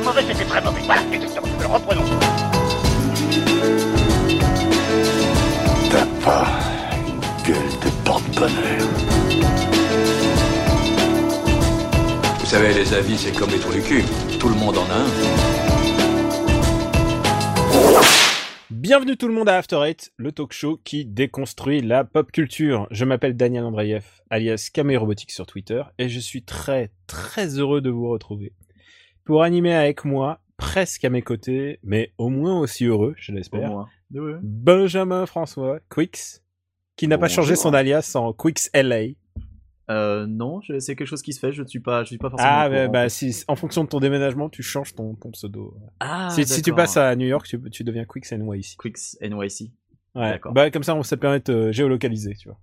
pas mauvais, c'était très mauvais. Voilà, exactement. Alors reprenons. T'as pas une gueule de porte-bonheur. Vous savez, les avis, c'est comme les trous du cul. Tout le monde en a un. Bienvenue tout le monde à After Eight, le talk show qui déconstruit la pop culture. Je m'appelle Daniel Andreev, alias Camé Robotique sur Twitter, et je suis très très heureux de vous retrouver pour animer avec moi, presque à mes côtés, mais au moins aussi heureux, je l'espère. Benjamin François Quix, qui n'a pas changé son alias en Quix LA. Euh, non, c'est quelque chose qui se fait. Je ne suis pas, je suis pas forcément. Ah, bah, bah, si, en fonction de ton déménagement, tu changes ton, ton pseudo. Ah, si, si tu passes à New York, tu, tu deviens Quix NYC. Quicks NYC. Ouais. D'accord. Bah, comme ça, on ça permet de géolocaliser, tu vois.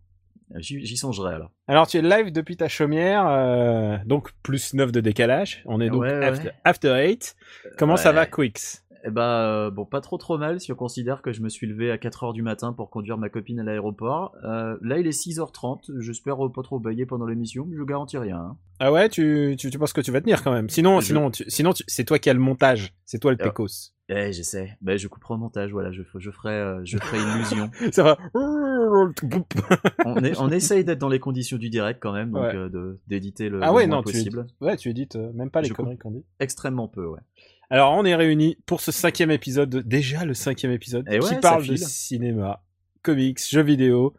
J'y songerai alors. Alors, tu es live depuis ta chaumière, euh, donc plus 9 de décalage. On est donc Ouais, ouais. after, after 8. Comment ça va, Quix Eh bah, euh, bon, pas trop trop mal si on considère que je me suis levé à 4h du matin pour conduire ma copine à l'aéroport. Euh, là, il est 6h30. J'espère pas trop bailler pendant l'émission, mais je garantis rien. hein. Ah ouais, tu, tu, tu penses que tu vas tenir quand même. Sinon, Je- sinon, tu- sinon tu- c'est toi qui as le montage. C'est toi le Ah. pécos. Eh, j'essaie. Bah, je couperai au montage, voilà, je, f- je ferai, euh, je ferai illusion. Ça va. on, est- on essaye d'être dans les conditions du direct quand même, donc Ouais. euh, de- d'éditer le, Ah le ouais, moins non, tu, possible. ouais, tu édites euh, même pas les Je coupe. conneries qu'on dit. Extrêmement peu, ouais. Alors, on est réunis pour ce cinquième épisode, déjà le cinquième épisode, Eh qui parle de cinéma, comics, jeux vidéo,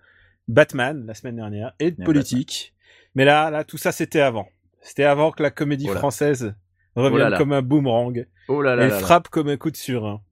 Batman la semaine dernière et de Eh, politique. Mais là, là, tout ça, c'était avant. C'était avant que la comédie Oh française Oh revienne là là. comme un boomerang Oh là là et frappe comme un coup de surin.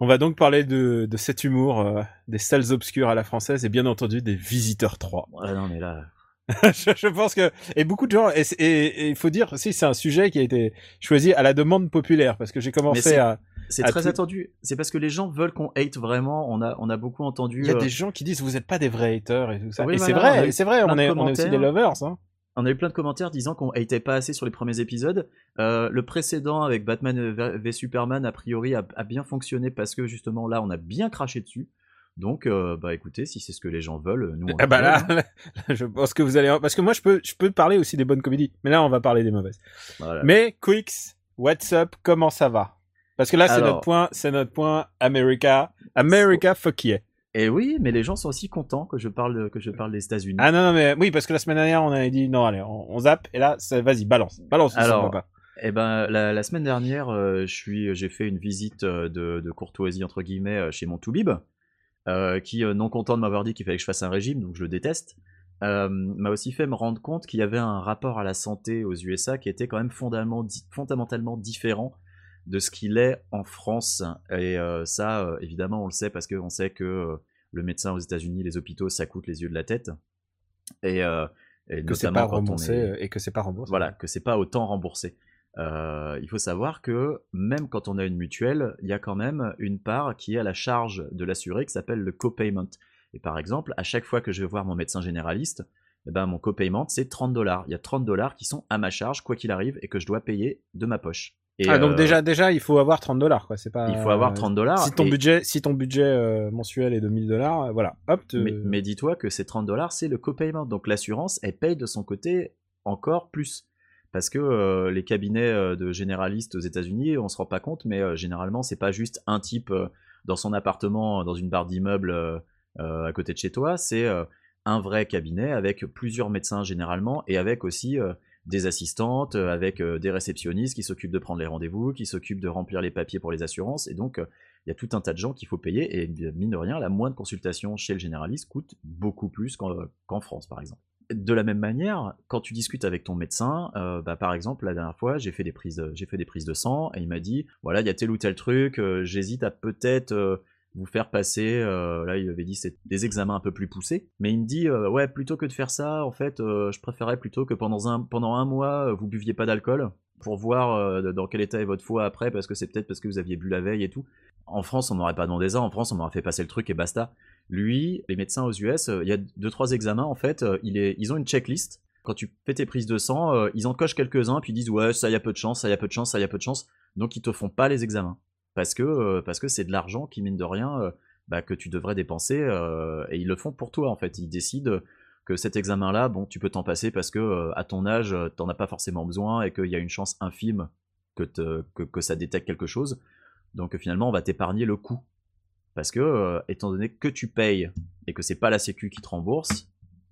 On va donc parler de, de cet humour, euh, des salles obscures à la française et bien entendu des Visiteurs 3. Ah non, mais là. je, je pense que et beaucoup de gens et il faut dire aussi c'est un sujet qui a été choisi à la demande populaire parce que j'ai commencé à C'est très tout- attendu. C'est parce que les gens veulent qu'on hate vraiment. On a, on a beaucoup entendu. il y a euh, des gens qui disent vous êtes pas des vrais haters et tout ça Oui, et c'est voilà, vrai c'est vrai on est on est aussi des lovers hein. On a eu plein de commentaires disant qu'on hatait pas assez sur les premiers épisodes. Euh, le précédent avec Batman v v Superman, a priori, a, a bien fonctionné parce que justement là, on a bien craché dessus. Donc, euh, bah écoutez, si c'est ce que les gens veulent, nous on Ah bah là, je pense que vous allez parce que moi je peux je peux parler aussi des bonnes comédies mais là on va parler des mauvaises Voilà. mais Quicks what's up comment ça va? Parce que là c'est Alors- notre point c'est notre point America America fuck yeah Et oui, mais les gens sont aussi contents que je parle, que je parle des États-Unis. ah non non mais oui parce que la semaine dernière on avait dit non allez on, on zappe et là vas-y balance balance Alors. Eh ben, la, la semaine dernière, euh, je suis, j'ai fait une visite euh, de, de courtoisie entre guillemets chez mon Toubib, euh, qui, euh, non content de m'avoir dit qu'il fallait que je fasse un régime, donc je le déteste, euh, m'a aussi fait me rendre compte qu'il y avait un rapport à la santé aux USA qui était quand même fondamentalement, di- fondamentalement différent de ce qu'il est en France. Et euh, ça, évidemment, on le sait parce qu'on sait que le médecin aux États-Unis, les hôpitaux, ça coûte les yeux de la tête. Et, et que c'est pas remboursé est- et que c'est pas remboursé. voilà, que c'est pas autant remboursé. Euh, il faut savoir que même quand on a une mutuelle, il y a quand même une part qui est à la charge de l'assuré qui s'appelle le copayment. Et par exemple, à chaque fois que je vais voir mon médecin généraliste, eh ben, mon copayment c'est 30 dollars. Il y a 30 dollars qui sont à ma charge quoi qu'il arrive et que je dois payer de ma poche. Et, ah donc euh, déjà déjà il faut avoir 30 dollars quoi, c'est pas il faut avoir euh, 30 dollars. Si ton et- budget si ton budget euh, mensuel est de 1000 dollars, voilà, hop te- Mais, mais dis-toi que ces 30 dollars, c'est le copayment. Donc l'assurance, elle paye de son côté encore plus. Parce que euh, les cabinets euh, de généralistes aux États-Unis, on se rend pas compte, mais euh, généralement, c'est pas juste un type euh, dans son appartement, dans une barre d'immeuble à côté de chez toi. C'est un vrai cabinet avec plusieurs médecins généralement et avec aussi des assistantes, avec des réceptionnistes qui s'occupent de prendre les rendez-vous, qui s'occupent de remplir les papiers pour les assurances. Et donc, il y a tout un tas de gens qu'il faut payer. Et mine de rien, la moindre consultation chez le généraliste coûte beaucoup plus qu'en France, par exemple. De la même manière, quand tu discutes avec ton médecin, euh, bah, par exemple, la dernière fois, j'ai fait des prises, de- sang et il m'a dit, voilà, il y a tel ou tel truc, euh, j'hésite à peut-être euh, vous faire passer, là il avait dit c'est des examens un peu plus poussés, mais il me dit ouais plutôt que de faire ça, en fait je préférais plutôt que pendant un, mois vous buviez pas d'alcool pour voir dans quel état est votre foie après parce que c'est peut-être parce que vous aviez bu la veille et tout. En France on m'aurait pas demandé ça, en France on m'aurait fait passer le truc et basta. Lui, les médecins aux US, euh, il y a deux trois examens en fait, euh, ils ont une checklist. Quand tu fais tes prises de sang, euh, ils en cochent quelques-uns puis ils disent ouais ça y a peu de chance, ça y a peu de chance, ça y a peu de chance, donc ils te font pas les examens parce que parce que c'est de l'argent qui mine de rien bah, que tu devrais dépenser et ils le font pour toi en fait. Ils décident que cet examen-là, bon, tu peux t'en passer parce que à ton âge, t'en as pas forcément besoin et qu'il y a une chance infime que, que, que ça détecte quelque chose. Donc finalement, on va t'épargner le coût. Parce que, euh, étant donné que tu payes et que c'est pas la Sécu qui te rembourse,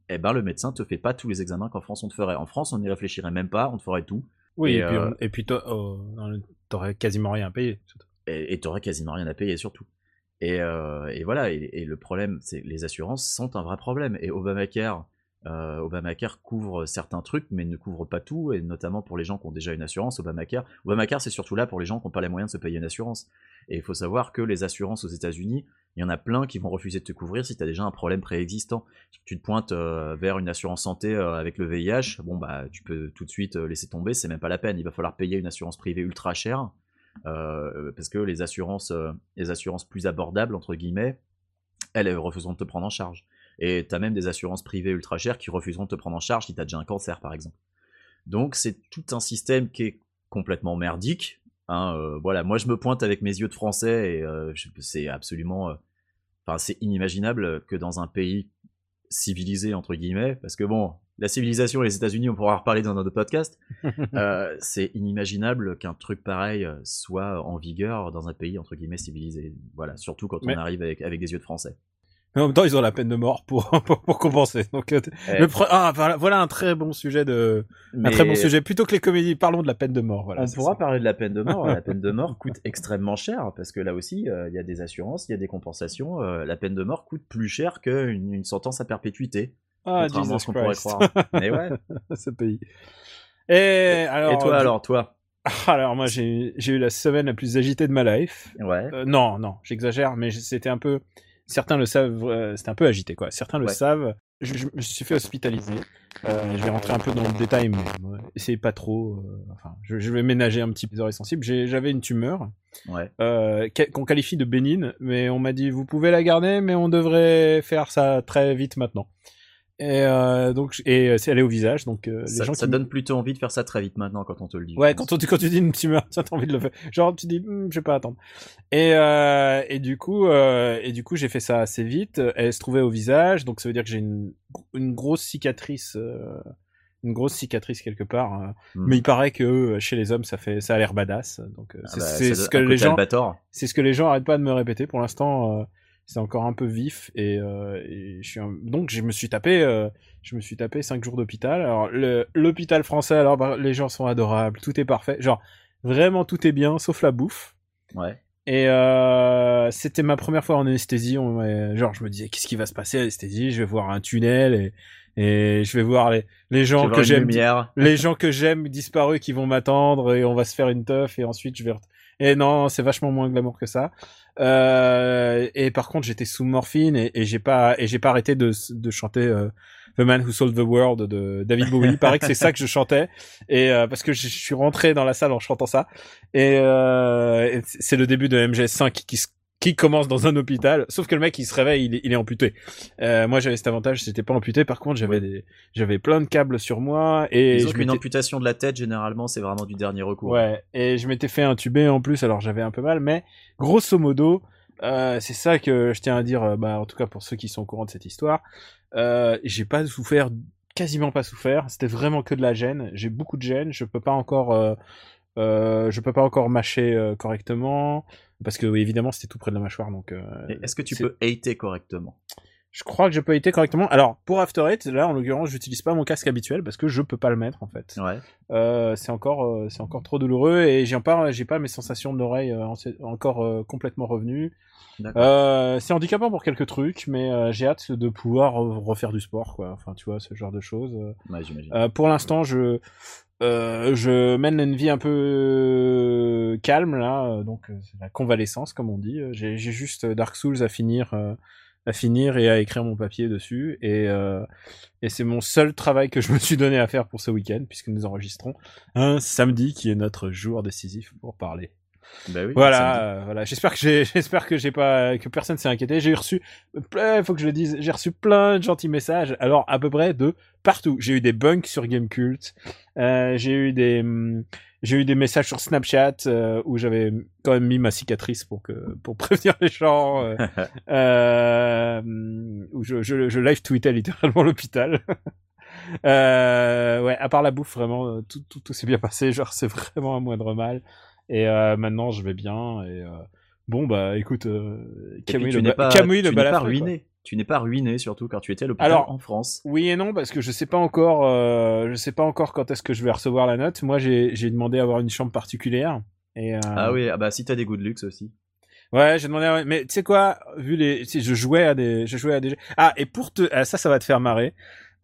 eh ben le médecin te fait pas tous les examens qu'en France on te ferait. En France, on n'y réfléchirait même pas, on te ferait tout. Oui, Et, et, puis, euh, et puis toi, oh, t'aurais quasiment rien à payer. et tu quasiment rien à payer surtout. Et, euh, et voilà, et, et le problème, c'est que les assurances sont un vrai problème. Et Obamacare, euh, Obamacare couvre certains trucs, mais ne couvre pas tout, et notamment pour les gens qui ont déjà une assurance. Obamacare, Obamacare c'est surtout là pour les gens qui n'ont pas les moyens de se payer une assurance. Et il faut savoir que les assurances aux États-Unis, il y en a plein qui vont refuser de te couvrir si tu as déjà un problème préexistant. Si tu te pointes euh, vers une assurance santé euh, avec le VIH, bon bah tu peux tout de suite euh, laisser tomber, c'est même pas la peine. Il va falloir payer une assurance privée ultra chère. parce que les assurances, les assurances plus abordables, entre guillemets, elles refuseront de te prendre en charge. Et tu as même des assurances privées ultra chères qui refuseront de te prendre en charge si tu as déjà un cancer, par exemple. Donc c'est tout un système qui est complètement merdique. hein, euh, voilà, moi je me pointe avec mes yeux de français et euh, c'est absolument, euh, enfin c'est inimaginable que dans un pays civilisé entre guillemets, parce que bon, la civilisation et les États-Unis, on pourra en reparler dans un autre podcast. euh, c'est inimaginable qu'un truc pareil soit en vigueur dans un pays entre guillemets civilisé. Voilà, surtout quand Mais- on arrive avec, avec des yeux de français. Mais en même temps, ils ont la peine de mort pour, pour, pour compenser. Donc, euh, le pre- ah, voilà, voilà un très bon sujet de, un très bon sujet. Plutôt que les comédies, parlons de la peine de mort. Voilà, on pourra ça. parler de la peine de mort. la peine de mort coûte extrêmement cher parce que là aussi, euh, il y a des assurances, il y a des compensations. euh, la peine de mort coûte plus cher qu'une une sentence à perpétuité. Ah, contrairement à ce qu'on pourrait croire. Mais ouais. ce pays. Et alors, Et toi alors, toi? Alors moi j'ai j'ai eu la semaine la plus agitée de ma life. Ouais. Euh, non, non, j'exagère, mais c'était un peu. Certains le savent, euh, c'était un peu agité quoi. Certains le Ouais. savent. Je, je me suis fait hospitaliser. Euh, je vais rentrer un peu dans le détail, mais euh, c'est pas trop. euh, enfin, je, je vais ménager un petit peu les oreilles sensibles. J'avais une tumeur Ouais. euh, qu'on qualifie de bénigne, mais on m'a dit vous pouvez la garder, mais on devrait faire ça très vite maintenant. Et euh, donc, et euh, c'est elle est au visage, donc euh, les Ça, gens ça qui donne plutôt envie de faire ça très vite maintenant quand on te le dit. Ouais, quand, on, quand tu dis une tumeur, tu as envie de le faire. Genre, tu dis, Hmm, je vais pas attendre. Et, euh, et du coup, euh, et du coup, j'ai fait ça assez vite. Elle se trouvait au visage, donc ça veut dire que j'ai une, une grosse cicatrice, euh, une grosse cicatrice quelque part. euh. Hmm. Mais il paraît que chez les hommes, ça fait, ça a l'air badass. Donc, Ah c'est bah, ça ce que les gens, c'est ce que les gens arrêtent pas de me répéter. Pour l'instant, euh, c'est encore un peu vif et, euh, et je suis un- donc je me suis tapé, euh, je me suis tapé cinq jours d'hôpital. Alors l'hôpital français, alors bah, les gens sont adorables, tout est parfait, genre vraiment tout est bien sauf la bouffe. Ouais. Et euh, c'était ma première fois en anesthésie. On genre je me disais qu'est-ce qui va se passer à l'anesthésie? Je vais voir un tunnel et, et je vais voir les, gens que j'aime les gens que j'aime disparus qui vont m'attendre et on va se faire une teuf et ensuite je vais. Et non, c'est vachement moins glamour que ça. Euh, et par contre, j'étais sous morphine et, j'ai pas et j'ai pas arrêté de, de chanter euh, The Man Who Sold the World de David Bowie. Il paraît que c'est ça que je chantais et euh, parce que je, je suis rentré dans la salle en chantant ça et, euh, et c'est le début de MGS5 qui se qui commence dans un hôpital, sauf que le mec il se réveille, il est, il est amputé. Euh, moi j'avais cet avantage, c'était pas amputé. Par contre j'avais des, j'avais plein de câbles sur moi et Disons je qu'une amputation de la tête, généralement, c'est vraiment du dernier recours. Ouais, et je m'étais fait intuber en plus, alors j'avais un peu mal, mais grosso modo, euh, c'est ça que je tiens à dire, euh, bah, en tout cas pour ceux qui sont au courant de cette histoire, euh, j'ai pas souffert, quasiment pas souffert, c'était vraiment que de la gêne, j'ai beaucoup de gêne, je peux pas encore, euh, je peux pas encore mâcher correctement, parce que oui, évidemment c'était tout près de la mâchoire, donc... euh, Est-ce que tu peux hater correctement? Je crois que je peux éviter correctement. Alors, pour After Eight, là, en l'occurrence, j'utilise pas mon casque habituel parce que je peux pas le mettre, en fait. Ouais. Euh, c'est encore, euh, c'est encore trop douloureux et j'ai pas, j'ai pas mes sensations de l'oreille euh, en- encore complètement revenues. C'est handicapant pour quelques trucs, mais j'ai hâte de pouvoir re- refaire du sport, quoi. Enfin, tu vois, ce genre de choses. Ouais, j'imagine. Pour l'instant, je, euh, je mène une vie un peu calme là, euh, donc euh, c'est la convalescence comme on dit. Euh, J'ai juste Dark Souls à finir, euh, à finir et à écrire mon papier dessus, et, euh, et c'est mon seul travail que je me suis donné à faire pour ce week-end puisque nous enregistrons un samedi qui est notre jour décisif pour parler. Bah oui. Voilà, euh, voilà. J'espère que j'ai, j'espère que j'ai pas, que personne s'est inquiété. J'ai reçu, il faut que je le dise, j'ai reçu plein de gentils messages. Alors à peu près de partout. J'ai eu des bunks sur Gamecult. Euh, j'ai eu des, hum, j'ai eu des messages sur Snapchat euh, où j'avais quand même mis ma cicatrice pour que, pour prévenir les gens. euh, euh, hum, où je, je, je live tweetais littéralement l'hôpital. Euh, ouais, à part la bouffe, vraiment, euh, tout, tout, tout s'est bien passé. Genre, c'est vraiment un moindre mal. Et euh, maintenant, je vais bien. Et euh, bon, bah, écoute, euh, Camouille tu le, n'es ba- pas, Camouille le quoi. ruiné. Tu n'es pas ruiné, surtout car tu étais à l'hôpital en France. Oui et non, parce que je sais pas encore, euh, je sais pas encore quand est-ce que je vais recevoir la note. Moi, j'ai demandé à avoir une chambre particulière. Et, euh, Ah oui, ah bah si t'as des goûts de luxe aussi. Ouais, j'ai demandé. à- Mais tu sais quoi, vu les, je jouais à des, je jouais à des. jeux- Ah, et pour te, ah, ça, ça va te faire marrer.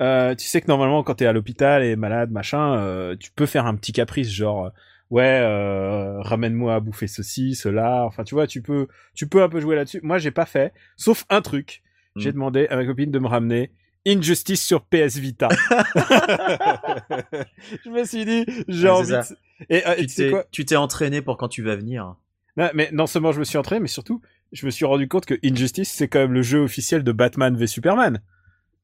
Euh, tu sais que normalement, quand t'es à l'hôpital et malade, machin, tu peux faire un petit caprice, genre, ouais, euh, ramène-moi à bouffer ceci, cela. Enfin, tu vois, tu peux, tu peux un peu jouer là-dessus. Moi, j'ai pas fait, sauf un truc. J'ai Mm. demandé à ma copine de me ramener Injustice sur PS Vita. je me suis dit, j'ai Ouais, envie. de... Et euh, Tu t'es- quoi tu t'es entraîné pour quand tu vas venir. non, mais non seulement je me suis entraîné, mais surtout, je me suis rendu compte que Injustice, c'est quand même le jeu officiel de Batman v Superman.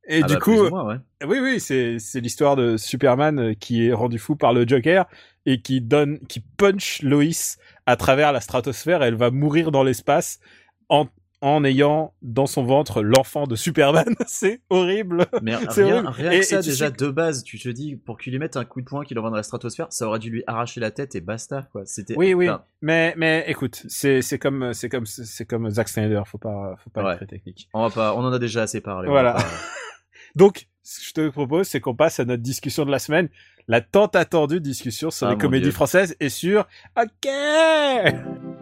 Et Ah du bah, coup, moins, ouais. oui, oui, c'est c'est l'histoire de Superman euh, qui est rendu fou par le Joker et qui donne, qui punch Lois à travers la stratosphère. Et elle va mourir dans l'espace en en ayant dans son ventre l'enfant de Superman. c'est horrible. Mais rien, horrible. rien Et- que ça, et déjà sais de base, tu te dis, pour qu'il lui mette un coup de poing qu'il envoie dans la stratosphère, ça aurait dû lui arracher la tête et basta, quoi. C'était. Oui, oui. enfin, Mais mais écoute, c'est c'est comme c'est comme c'est comme Zack Snyder. Faut pas faut pas Ouais. être très technique. on va pas, on en a déjà assez parlé. Voilà. pas- Donc, ce que je te propose, c'est qu'on passe à notre discussion de la semaine, la tant attendue discussion sur Ah, les comédies Dieu. françaises et sur OK.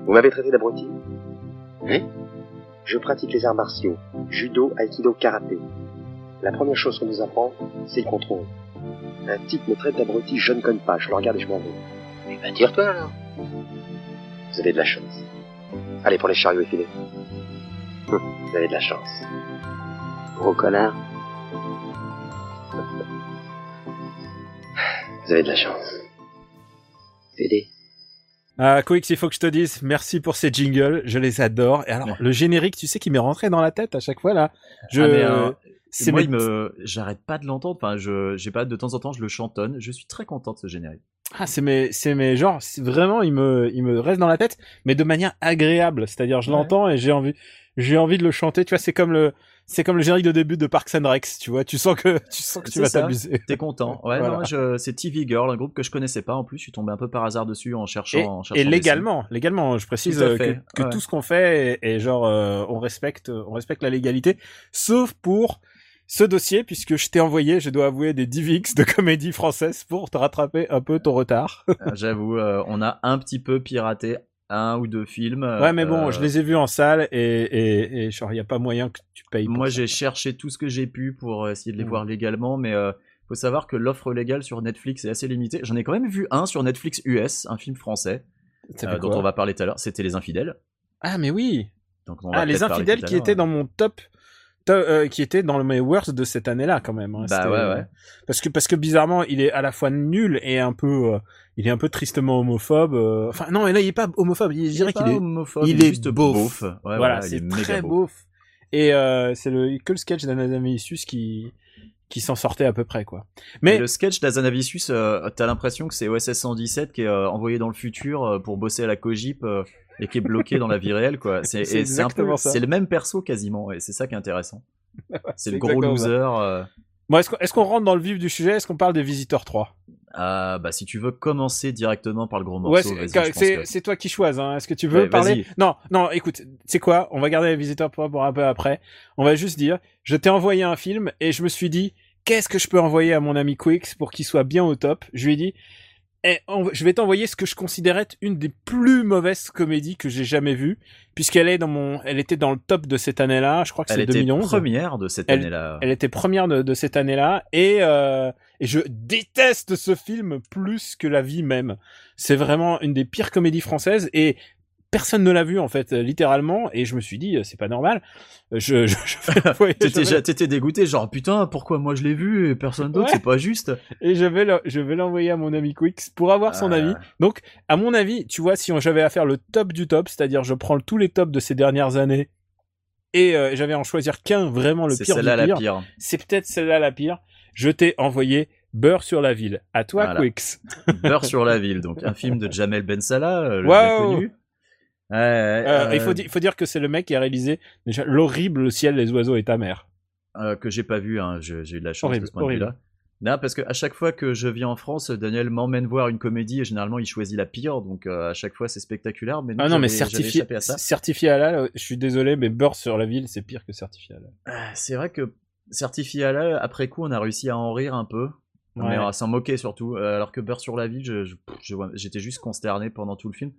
Vous m'avez traité d'abruti Oui. Je pratique les arts martiaux, judo, aikido, karaté. La première chose qu'on nous apprend, c'est le contrôle. Un type me traite d'abruti, je ne connais pas, je le regarde et je m'en vais. Eh ben, tire-toi alors. Vous avez de la chance. Allez pour les chariots effilés. Hum, Vous avez de la chance. Gros connard. Vous avez de la chance. Fédé. Ah, Quix, il faut que je te dise, merci pour ces jingles, je les adore. Et alors, le générique, tu sais, qui m'est rentré dans la tête à chaque fois là. Je, Ah, mais, euh, c'est moi, me, j'arrête pas de l'entendre. Enfin, je, j'ai pas de temps en temps, je le chantonne. Je suis très content de ce générique. ah, c'est mes, c'est mes, genre, c'est vraiment, il me, il me reste dans la tête, mais de manière agréable. C'est-à-dire, je Ouais. l'entends et j'ai envie, j'ai envie de le chanter. Tu vois, c'est comme le, c'est comme le générique de début de Parks and Rec. Tu vois, tu sens que, tu sens que tu vas t'amuser. T'es content Ouais, Voilà. non, je, c'est TV Girl, un groupe que je connaissais pas en plus. Je suis tombé un peu par hasard dessus en cherchant. Et, en cherchant et légalement, légalement, je précise Tout euh, que, fait, que ouais. tout ce qu'on fait est, est genre euh, on respecte, on respecte la légalité, sauf pour ce dossier puisque je t'ai envoyé, je dois avouer, des DivX de comédie française pour te rattraper un peu ton retard. Euh, J'avoue, euh, on a un petit peu piraté un ou deux films. ouais, mais bon, euh, je les ai vus en salle et et, et genre il y a pas moyen que tu payes. Moi, j'ai cherché tout ce que j'ai pu pour essayer de les Mm. voir légalement, mais euh, faut savoir que l'offre légale sur Netflix est assez limitée. J'en ai quand même vu un sur Netflix US, un film français, Ça euh, dont on va parler tout à l'heure. C'était Les Infidèles. Ah mais oui. Donc on va Ah les infidèles qui étaient hein. dans mon top. Euh, qui étaient dans mes worst de cette année-là quand même. hein. Bah ouais, euh, ouais. Parce que parce que bizarrement, il est à la fois nul et un peu, euh, il est un peu tristement homophobe. euh, Enfin non, mais là il est pas homophobe. Je dirais qu'il est, homophobe, il est juste beauf. beauf. Ouais, voilà, voilà, il est c'est très beauf. beauf. Et c'est le que le sketch d'Anadamicius qui qui s'en sortait à peu près quoi. Mais le sketch d'Azanavicius, t'as l'impression que c'est OSS 117 qui est envoyé dans le futur pour bosser à la Cogip et qui est bloqué dans la vie réelle, quoi. C'est C'est et c'est un peu, exactement ça. c'est le même perso quasiment, et c'est ça qui est intéressant. c'est le gros loser. euh, bon, est-ce qu'on est-ce qu'on rentre dans le vif du sujet? Est-ce qu'on parle des Visiteurs 3 Ah, bah si tu veux commencer directement par le gros morceau, Ouais, c'est- vas-y, je car- pense c'est que- c'est toi qui choisis. Hein. Est-ce que tu veux Ouais, parler? vas-y. Non, non. Écoute, c'est quoi? On va garder les visiteurs pour, pour un peu après. On va juste dire, je t'ai envoyé un film et je me suis dit, qu'est-ce que je peux envoyer à mon ami Quix pour qu'il soit bien au top? Je lui ai dit, eh, on- je vais t'envoyer ce que je considérais être une des plus mauvaises comédies que j'ai jamais vues, puisqu'elle est dans mon, elle était dans le top de cette année-là. Je crois que Elle c'est était 2011. première de cette Elle- année-là. Elle était première de, de cette année-là et, euh, et je déteste ce film plus que la vie même. C'est vraiment une des pires comédies françaises et personne ne l'a vu en fait euh, littéralement et je me suis dit euh, c'est pas normal. Je, je, je T'étais, dégoûté, genre putain, pourquoi moi je l'ai vu et personne d'autre, Ouais. c'est pas juste. et je vais le- je vais l'envoyer à mon ami Quix pour avoir son Ah. avis. Donc à mon avis, tu vois si j'avais à faire le top du top, c'est-à-dire je prends tous les tops de ces dernières années et euh, j'avais à en choisir qu'un vraiment le C'est pire du celle-là la pire. c'est peut-être celle-là la pire. Je t'ai envoyé Beurre sur la ville. À toi, Voilà. Quix. Beurre sur la ville, donc un film de Jamel Ben Salah, euh, le Wow. connu. Euh, euh, il, faut di- il faut dire que c'est le mec qui a réalisé déjà l'horrible Le ciel, les oiseaux et ta mère. euh, que j'ai pas vu, hein, j'ai eu de la chance Horrible, de ce point horrible. de vue-là. Non, parce que à chaque fois que je viens en France, Daniel m'emmène voir une comédie et généralement il choisit la pire, donc euh, à chaque fois c'est spectaculaire. Mais Ah non, mais certifié, à ça. certifié halal, je suis désolé, mais beurre sur la ville, c'est pire que certifié halal. Ah, C'est vrai que certifié à la, après coup, on a réussi à en rire un peu, Ouais. mais à s'en moquer surtout. alors que beurre sur la ville, je- je- je vois- j'étais juste consterné pendant tout le film.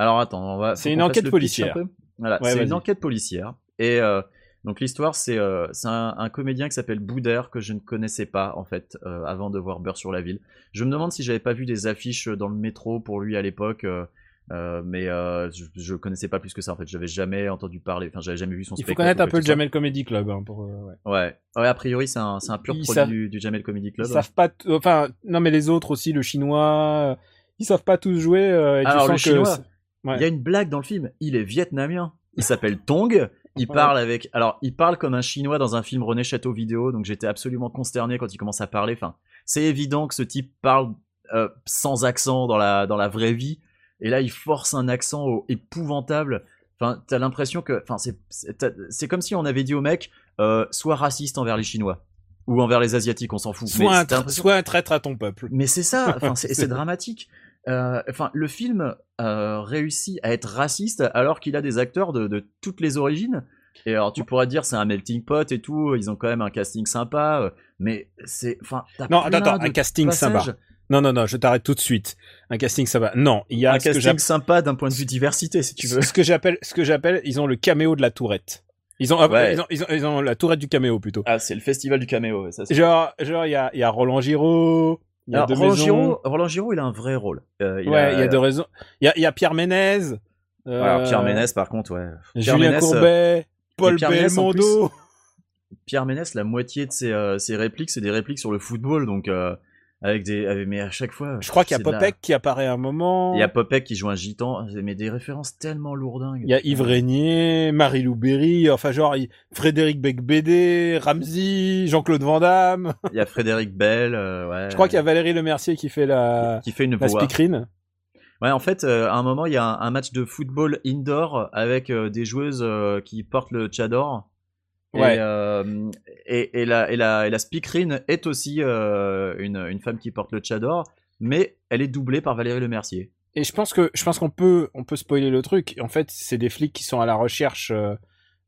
Alors attends, on va. C'est une enquête policière. un Voilà, Ouais, c'est une enquête policière. Et euh, donc l'histoire, c'est euh, c'est un, un comédien qui s'appelle Boudère que je ne connaissais pas en fait euh, avant de voir Beurre sur la ville. Je me demande si j'avais pas vu des affiches dans le métro pour lui à l'époque. euh, mais euh, je, je connaissais pas plus que ça en fait. J'avais jamais entendu parler, enfin j'avais jamais vu son Il faut connaître un peu le. Jamel Comedy Club hein, pour. euh, ouais. Ouais. ouais, a priori, c'est un, c'est un pur Ils produit savent- du, du Jamel Comedy Club. Ils savent pas, enfin, non mais les autres aussi, le chinois, ils savent pas tous jouer. et tu Alors, sens le que chinois, ouais. Il y a une blague dans le film. Il est vietnamien. Il s'appelle Tong. Il parle avec. Alors, il parle comme un chinois dans un film René Château vidéo. Donc, j'étais absolument consterné quand il commence à parler. Enfin, c'est évident que ce type parle euh, sans accent dans la, dans la vraie vie. Et là, il force un accent au- épouvantable. Enfin, t'as l'impression que. Enfin, c'est- comme si on avait dit au mec euh, sois raciste envers les Chinois. Ou envers les Asiatiques, on s'en fout. Mais Soit un, l'impression- soit un traître à ton peuple. mais c'est ça, enfin, c'est dramatique. Euh, Enfin, le film euh, réussit à être raciste alors qu'il a des acteurs de, de toutes les origines. Et alors, tu pourrais dire c'est un melting pot et tout. Ils ont quand même un casting sympa, euh, mais c'est, enfin, Non, attends, un casting passages. sympa. Non, non, non, je t'arrête tout de suite. Un casting sympa. Non, il y a Un casting sympa d'un point de vue diversité, si tu veux. ce que j'appelle, ce que j'appelle, ils ont le caméo de la tourette. Ils ont, ah, Ouais. ils ont, ils ont, ils ont la tourette du caméo plutôt. Ah, c'est le festival du caméo. Ça, Genre, genre, il y a, il y a Roland Giraud. Il y a Alors, deux Roland maisons. Giraud, Roland Giraud, il a un vrai rôle. Euh, il ouais, a- il y a deux raisons. Il y a, il y a Pierre Ménez. euh, Alors, Pierre Ménès, par contre, ouais. Pierre Julien Ménès, euh, Courbet. Paul Pierre Ménès, Belmondo. Pierre Ménès, la moitié de ses, euh, ses répliques, c'est des répliques sur le football, donc euh, avec des, avec- mais à chaque fois. Je crois qu'il y a la- Popek qui apparaît à un moment. Il y a Popek qui joue un gitan, mais des références tellement lourdingues. Il y a Yves Régnier, Marie-Lou Berry, enfin genre il- Frédéric Becbédé, Ramsey, Jean-Claude Van Damme. Il y a Frédéric Bell, euh, ouais. Je crois qu'il y a Valérie Lemercier qui fait la, qui fait une la voix. speakerine. Ouais, en fait, euh, à un moment, il y a un, un match de football indoor avec euh, des joueuses qui portent le tchador. Ouais. Et, euh, et, et la, et, la, et la speakerine est aussi euh, une, une femme qui porte le tchador, mais elle est doublée par Valérie Lemercier. Et je pense que je pense qu'on peut on peut spoiler le truc. En fait, c'est des flics qui sont à la recherche euh,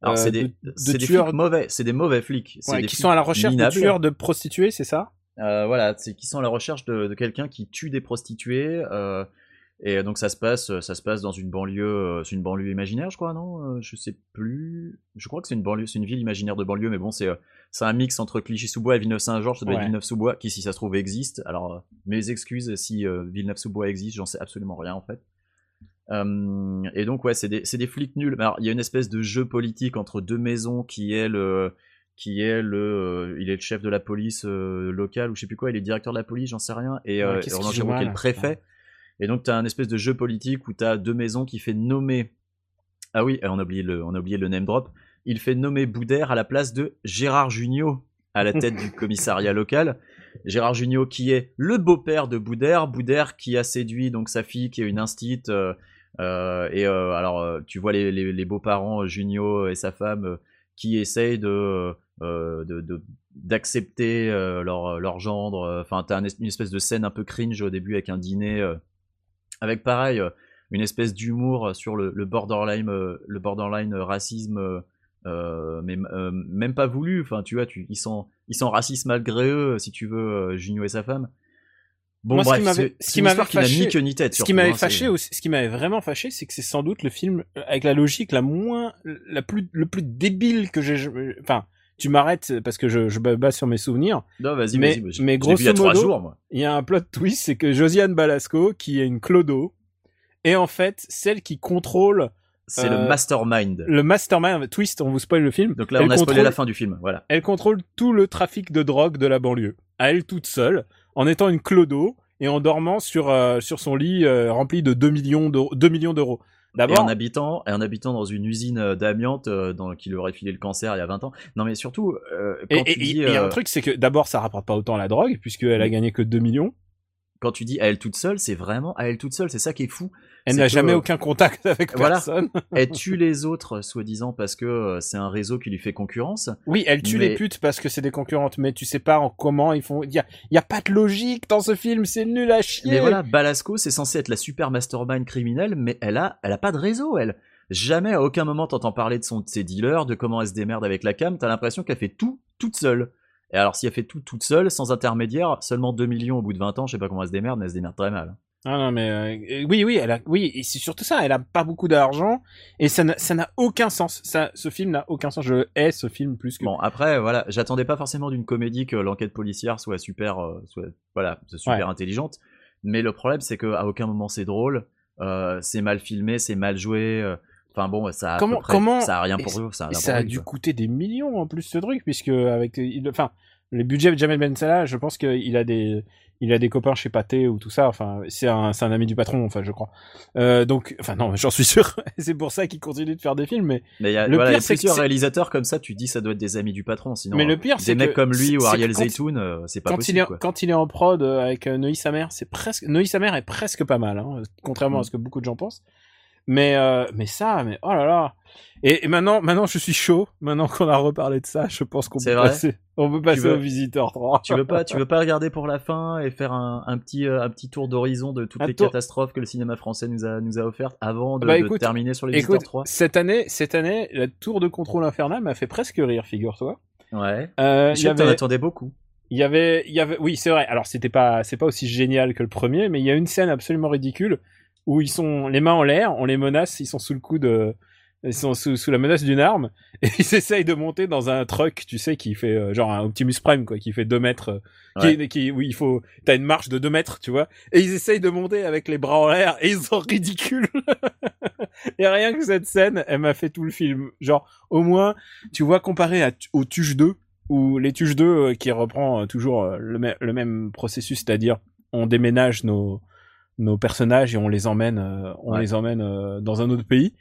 Alors, euh, c'est des, de, de des tueurs flics mauvais, c'est des mauvais flics. Ouais, des qui flics sont à la recherche minables. de tueurs de prostituées, c'est ça? Euh, voilà, c'est qui sont à la recherche de, de quelqu'un qui tue des prostituées. euh, et donc ça se passe, ça se passe dans une banlieue, euh, c'est une banlieue imaginaire, je crois, non Euh, Je sais plus. Je crois que c'est une banlieue, c'est une ville imaginaire de banlieue, mais bon, c'est euh, c'est un mix entre Clichy-sous-Bois et Villeneuve-Saint-Georges. Ça doit Ouais. être Villeneuve-sous-Bois, qui si ça se trouve existe. Alors euh, mes excuses si euh, Villeneuve-sous-Bois existe, j'en sais absolument rien en fait. Euh, et donc ouais, c'est des, des flics nuls. Alors il y a une espèce de jeu politique entre deux maisons qui est le qui est le euh, il est le chef de la police euh, locale ou je sais plus quoi, il est directeur de la police, j'en sais rien et Ouais, euh, joue Giraud qui est le préfet. Et donc tu as un espèce de jeu politique où tu as deux maisons qui fait nommer Ah oui, on a oublié le on a oublié le name drop. Il fait nommer Boudère à la place de Gérard Jugnot à la tête du commissariat local. Gérard Jugnot qui est le beau-père de Boudère, Boudère qui a séduit donc sa fille qui est une instite euh, euh, et euh, alors tu vois les, les- les beaux-parents Jugnot et sa femme qui essayent de de- de- d'accepter euh, leur, leur gendre. Enfin, t'as une espèce de scène un peu cringe au début avec un dîner, avec pareil, euh, une espèce d'humour sur le, le borderline, euh, le borderline racisme, euh, euh, mais euh, même pas voulu. Enfin, tu vois, tu, ils, sont, ils sont racistes malgré eux, si tu veux, Junio et sa femme. Bon, Moi, ce bref, qui m'avait- ce qui m'avait histoire qui n'a fâché- ni tête. Ce qui m'avait hein, fâché aussi, ce qui m'avait vraiment fâché, c'est que c'est sans doute le film avec la logique la moins, la plus, le plus débile que j'ai. Enfin, tu m'arrêtes parce que je, je bats sur mes souvenirs. Non, vas-y, mais- vas-y. mais il y a grosso modo- jours, moi. Il y a un plot twist, c'est que Josiane Balasco, qui est une clodo, est en fait celle qui contrôle C'est Euh, le mastermind. le mastermind. Twist, on vous spoil le film. Donc là, Elle on a spoilé contrôle- la fin du film. Voilà. Elle contrôle tout le trafic de drogue de la banlieue, à elle toute seule, en étant une clodo et en dormant sur euh, sur son lit euh, rempli de 2 millions d'euros. 2 millions d'euros. Et D'abord, en habitant, et en habitant dans une usine euh, d'amiante euh, dans, qui lui aurait filé le cancer il y a 20 ans. Non, mais surtout, euh, et quand et- tu et- dis, et un truc, c'est que d'abord, ça rapporte pas autant la drogue, puisqu'elle a gagné que 2 millions. Quand tu dis à elle toute seule, c'est vraiment à elle toute seule. C'est ça qui est fou. Elle n'a jamais euh, aucun contact avec voilà. personne. Elle tue les autres, soi-disant, parce que euh, c'est un réseau qui lui fait concurrence. Oui, elle tue Mais- les putes parce que c'est des concurrentes, mais tu sais pas en comment ils font. Il y a, y a pas de logique dans ce film, c'est nul à chier. Mais voilà, Balasco, c'est censé être la super mastermind criminelle, mais elle a, elle a pas de réseau, elle. Jamais, à aucun moment, t'entends parler de, son, de ses dealers, de comment elle se démerde avec la cam. T'as l'impression qu'elle fait tout toute seule. Et alors, si elle fait tout toute seule, sans intermédiaire, seulement 2 millions au bout de 20 ans, je sais pas comment elle se démerde, mais elle se démerde très mal. Ah non, mais euh, oui, oui, elle a, oui, et c'est surtout ça. Elle a pas beaucoup d'argent et ça n'a, ça n'a aucun sens. Ça, ce film n'a aucun sens. Je hais ce film plus que. Bon, après, voilà, j'attendais pas forcément d'une comédie que l'enquête policière soit super, euh, soit, voilà, super Ouais. intelligente. Mais le problème, c'est qu'à aucun moment c'est drôle, euh, c'est mal filmé, c'est mal joué. Enfin bon, ça a, Comment- près- comment- ça a rien pour eux, ça a ça dû quoi. coûter des millions en plus ce truc, puisque avec, il- enfin, le budget de Jamel Ben Salah, je pense qu'il a des, il a des copains chez Pathé ou tout ça. Enfin, c'est un, c'est un ami du patron, enfin, je crois. Euh, donc, enfin non, j'en suis sûr. c'est pour ça qu'il continue de faire des films, mais Mais y a, Le voilà, pire, c'est que réalisateurs comme ça, tu dis ça doit être des amis du patron, sinon Mais le pire, c'est des mecs que comme lui ou Ariel Zeytoun, euh, c'est pas quand possible. il est, quoi. quand il est en prod avec euh, Neuilly sa mère, c'est presque, Neuilly sa mère est presque pas mal, hein, contrairement Mm. à ce que beaucoup de gens pensent. Mais, euh, mais ça, mais oh là là. Et, et maintenant, maintenant, je suis chaud. Maintenant qu'on a reparlé de ça, je pense qu'on peut passer, on peut passer veux- au Visiteur 3. Tu veux pas, tu veux pas regarder pour la fin et faire un, un petit, euh, un petit tour d'horizon de toutes Un les tour- catastrophes que le cinéma français nous a, nous a offertes avant de, Bah, de terminer sur les Visiteurs Écoute, 3 cette année, cette année, la tour de contrôle infernal m'a fait presque rire, figure-toi. Ouais. Euh, Je t'en attendais beaucoup. il y avait, il y avait, oui, c'est vrai. Alors, c'était pas, c'est pas aussi génial que le premier, mais il y a une scène absolument ridicule où ils sont les mains en l'air, on les menace, ils sont sous le coup de, ils sont sous, sous la menace d'une arme et ils essayent de monter dans un truck, tu sais, qui fait euh, genre un Optimus Prime quoi, qui fait 2 mètres, euh, qui, qui, oui, il faut, t'as une marche de 2 mètres, tu vois, et ils essayent de monter avec les bras en l'air et ils sont ridicules. et rien que cette scène, elle m'a fait tout le film. Genre, au moins, tu vois, comparé à, au Tuche 2, ou les Tuche 2 euh, qui reprend euh, toujours le même processus, c'est-à-dire on déménage nos, nos personnages et on les emmène, euh, on Ouais. les emmène euh, dans un autre pays.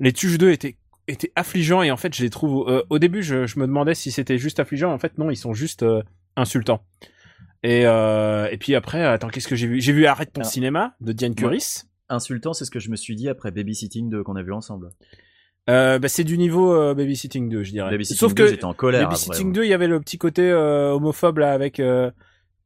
Les Tuche 2 étaient étaient affligeants et en fait je les trouve euh, au début je, je me demandais si c'était juste affligeant en fait non ils sont juste insultants et et puis après attends qu'est-ce que j'ai vu? J'ai vu Arrête ton Alors, cinéma de Diane Curis Insultant, c'est ce que je me suis dit après Babysitting 2 qu'on a vu ensemble. bah, c'est du niveau Babysitting 2 je dirais Babysitting sauf 2, que j'étais en colère. Babysitting après, 2 il y avait le petit côté homophobe là avec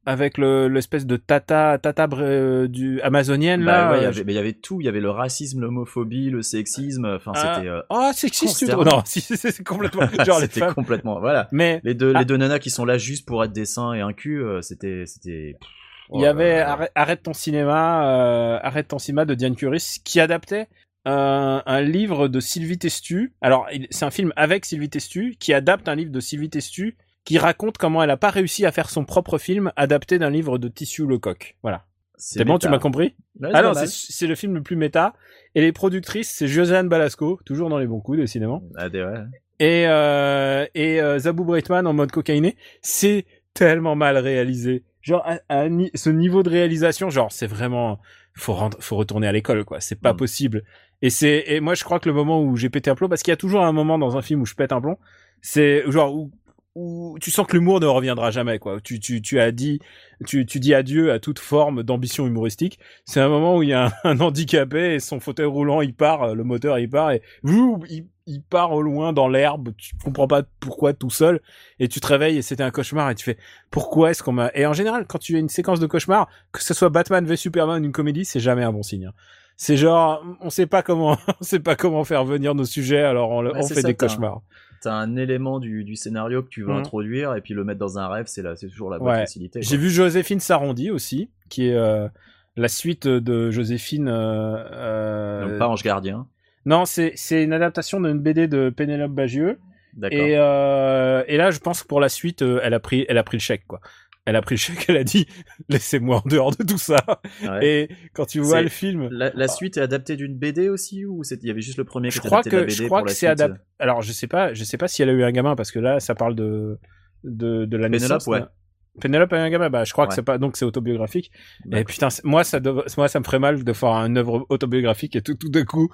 avec le l'espèce de tata tata euh, du amazonienne Bah là ouais, il y euh, avait, mais il y avait tout, il y avait le racisme, l'homophobie, le sexisme, enfin Ah, c'était euh, oh sexiste non c'est complètement genre les femmes complètement voilà. mais Les deux Ah. les deux nanas qui sont là juste pour être des seins et un cul, c'était c'était Il Oh y là avait arrête, Arrête ton cinéma, Arrête ton cinéma de Diane Curis qui adaptait un, un livre de Sylvie Testu. Alors c'est un film avec Sylvie Testu qui adapte un livre de Sylvie Testu qui raconte comment elle a pas réussi à faire son propre film adapté d'un livre de Tissu Lecoq. Voilà. C'est bon, tu m'as compris Ouais, c'est Alors c'est le film le plus méta et les productrices c'est Josiane Balasco, toujours dans les bons coups décidément Ah, des- ouais. et euh, et euh, Zabou Breitman en mode cocaïné, c'est tellement mal réalisé. Genre à, ce niveau de réalisation, genre c'est vraiment faut rendre, faut retourner à l'école quoi, c'est pas Mm. possible. Et c'est et moi je crois que le moment où j'ai pété un plomb parce qu'il y a toujours un moment dans un film où je pète un plomb, c'est genre où où tu sens que l'humour ne reviendra jamais quoi. Tu tu tu as dit tu tu dis adieu à toute forme d'ambition humoristique. C'est un moment où il y a un, un handicapé et son fauteuil roulant il part, euh, le moteur il part et vous il, il part au loin dans l'herbe. Tu comprends pas pourquoi tout seul et tu te réveilles et c'était un cauchemar et tu fais pourquoi est-ce qu'on m'a et en général quand tu as une séquence de cauchemar que ce soit Batman v Superman une comédie c'est jamais un bon signe. hein. C'est genre on sait pas comment on sait pas comment faire venir nos sujets alors on, Ouais, on fait ça, des cauchemars. T'as un élément du, du scénario que tu veux Mhm. introduire et puis le mettre dans un rêve, c'est toujours la bonne Ouais. facilité. J'ai vu Joséphine Sarondi aussi, qui est euh, la suite de Joséphine. euh, euh, Donc pas Ange Gardien. Non, c'est une adaptation d'une BD de Pénélope Bagieux. Et, euh, et là, je pense que pour la suite, elle a pris, elle a pris le chèque, quoi. Elle a pris le chèque, elle a dit, laissez-moi en dehors de tout ça. Ouais. Et quand tu vois le film, La, la suite est adaptée d'une BD aussi ou c'est- il y avait juste le premier qui je était crois adapté de la que, BD je crois pour que c'est adapté. Alors, je sais pas, je sais pas si elle a eu un gamin parce que là, ça parle de de, de la Pénélope, naissance. ouais. Pénélope a eu un gamin, bah je crois que c'est pas donc c'est autobiographique. Et putain, moi ça dev- moi ça me ferait mal de faire une œuvre autobiographique et tout tout d'un coup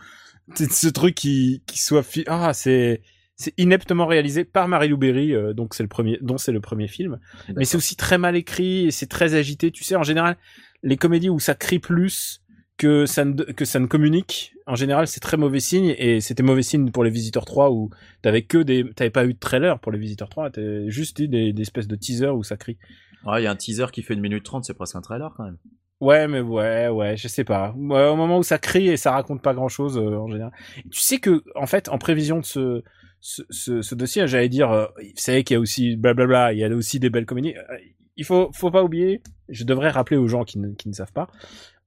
ce truc qui qui soit fi- ah c'est c'est ineptement réalisé par Marie-Lou Berry euh, donc c'est le premier dont c'est le premier film. Mais c'est aussi très mal écrit et c'est très agité, tu sais en général les comédies où ça crie plus que ça ne, que ça ne communique, en général, c'est très mauvais signe. Et c'était mauvais signe pour les Visiteurs 3 où t'avais que des, t'avais pas eu de trailer pour les Visiteurs 3, t'avais juste eu des, des espèces de teasers où ça crie. Ouais, il y a un teaser qui fait une minute trente, c'est presque un trailer quand même. Ouais, mais ouais, ouais, je sais pas. Ouais, au moment où ça crie et ça raconte pas grand chose en général. Tu sais que, en fait, en prévision de ce, ce, dossier, j'allais dire, euh, vous savez qu'il y a aussi blablabla, il y a aussi des belles comédies. Euh, il faut, faut pas oublier, je devrais rappeler aux gens qui ne, qui ne savent pas,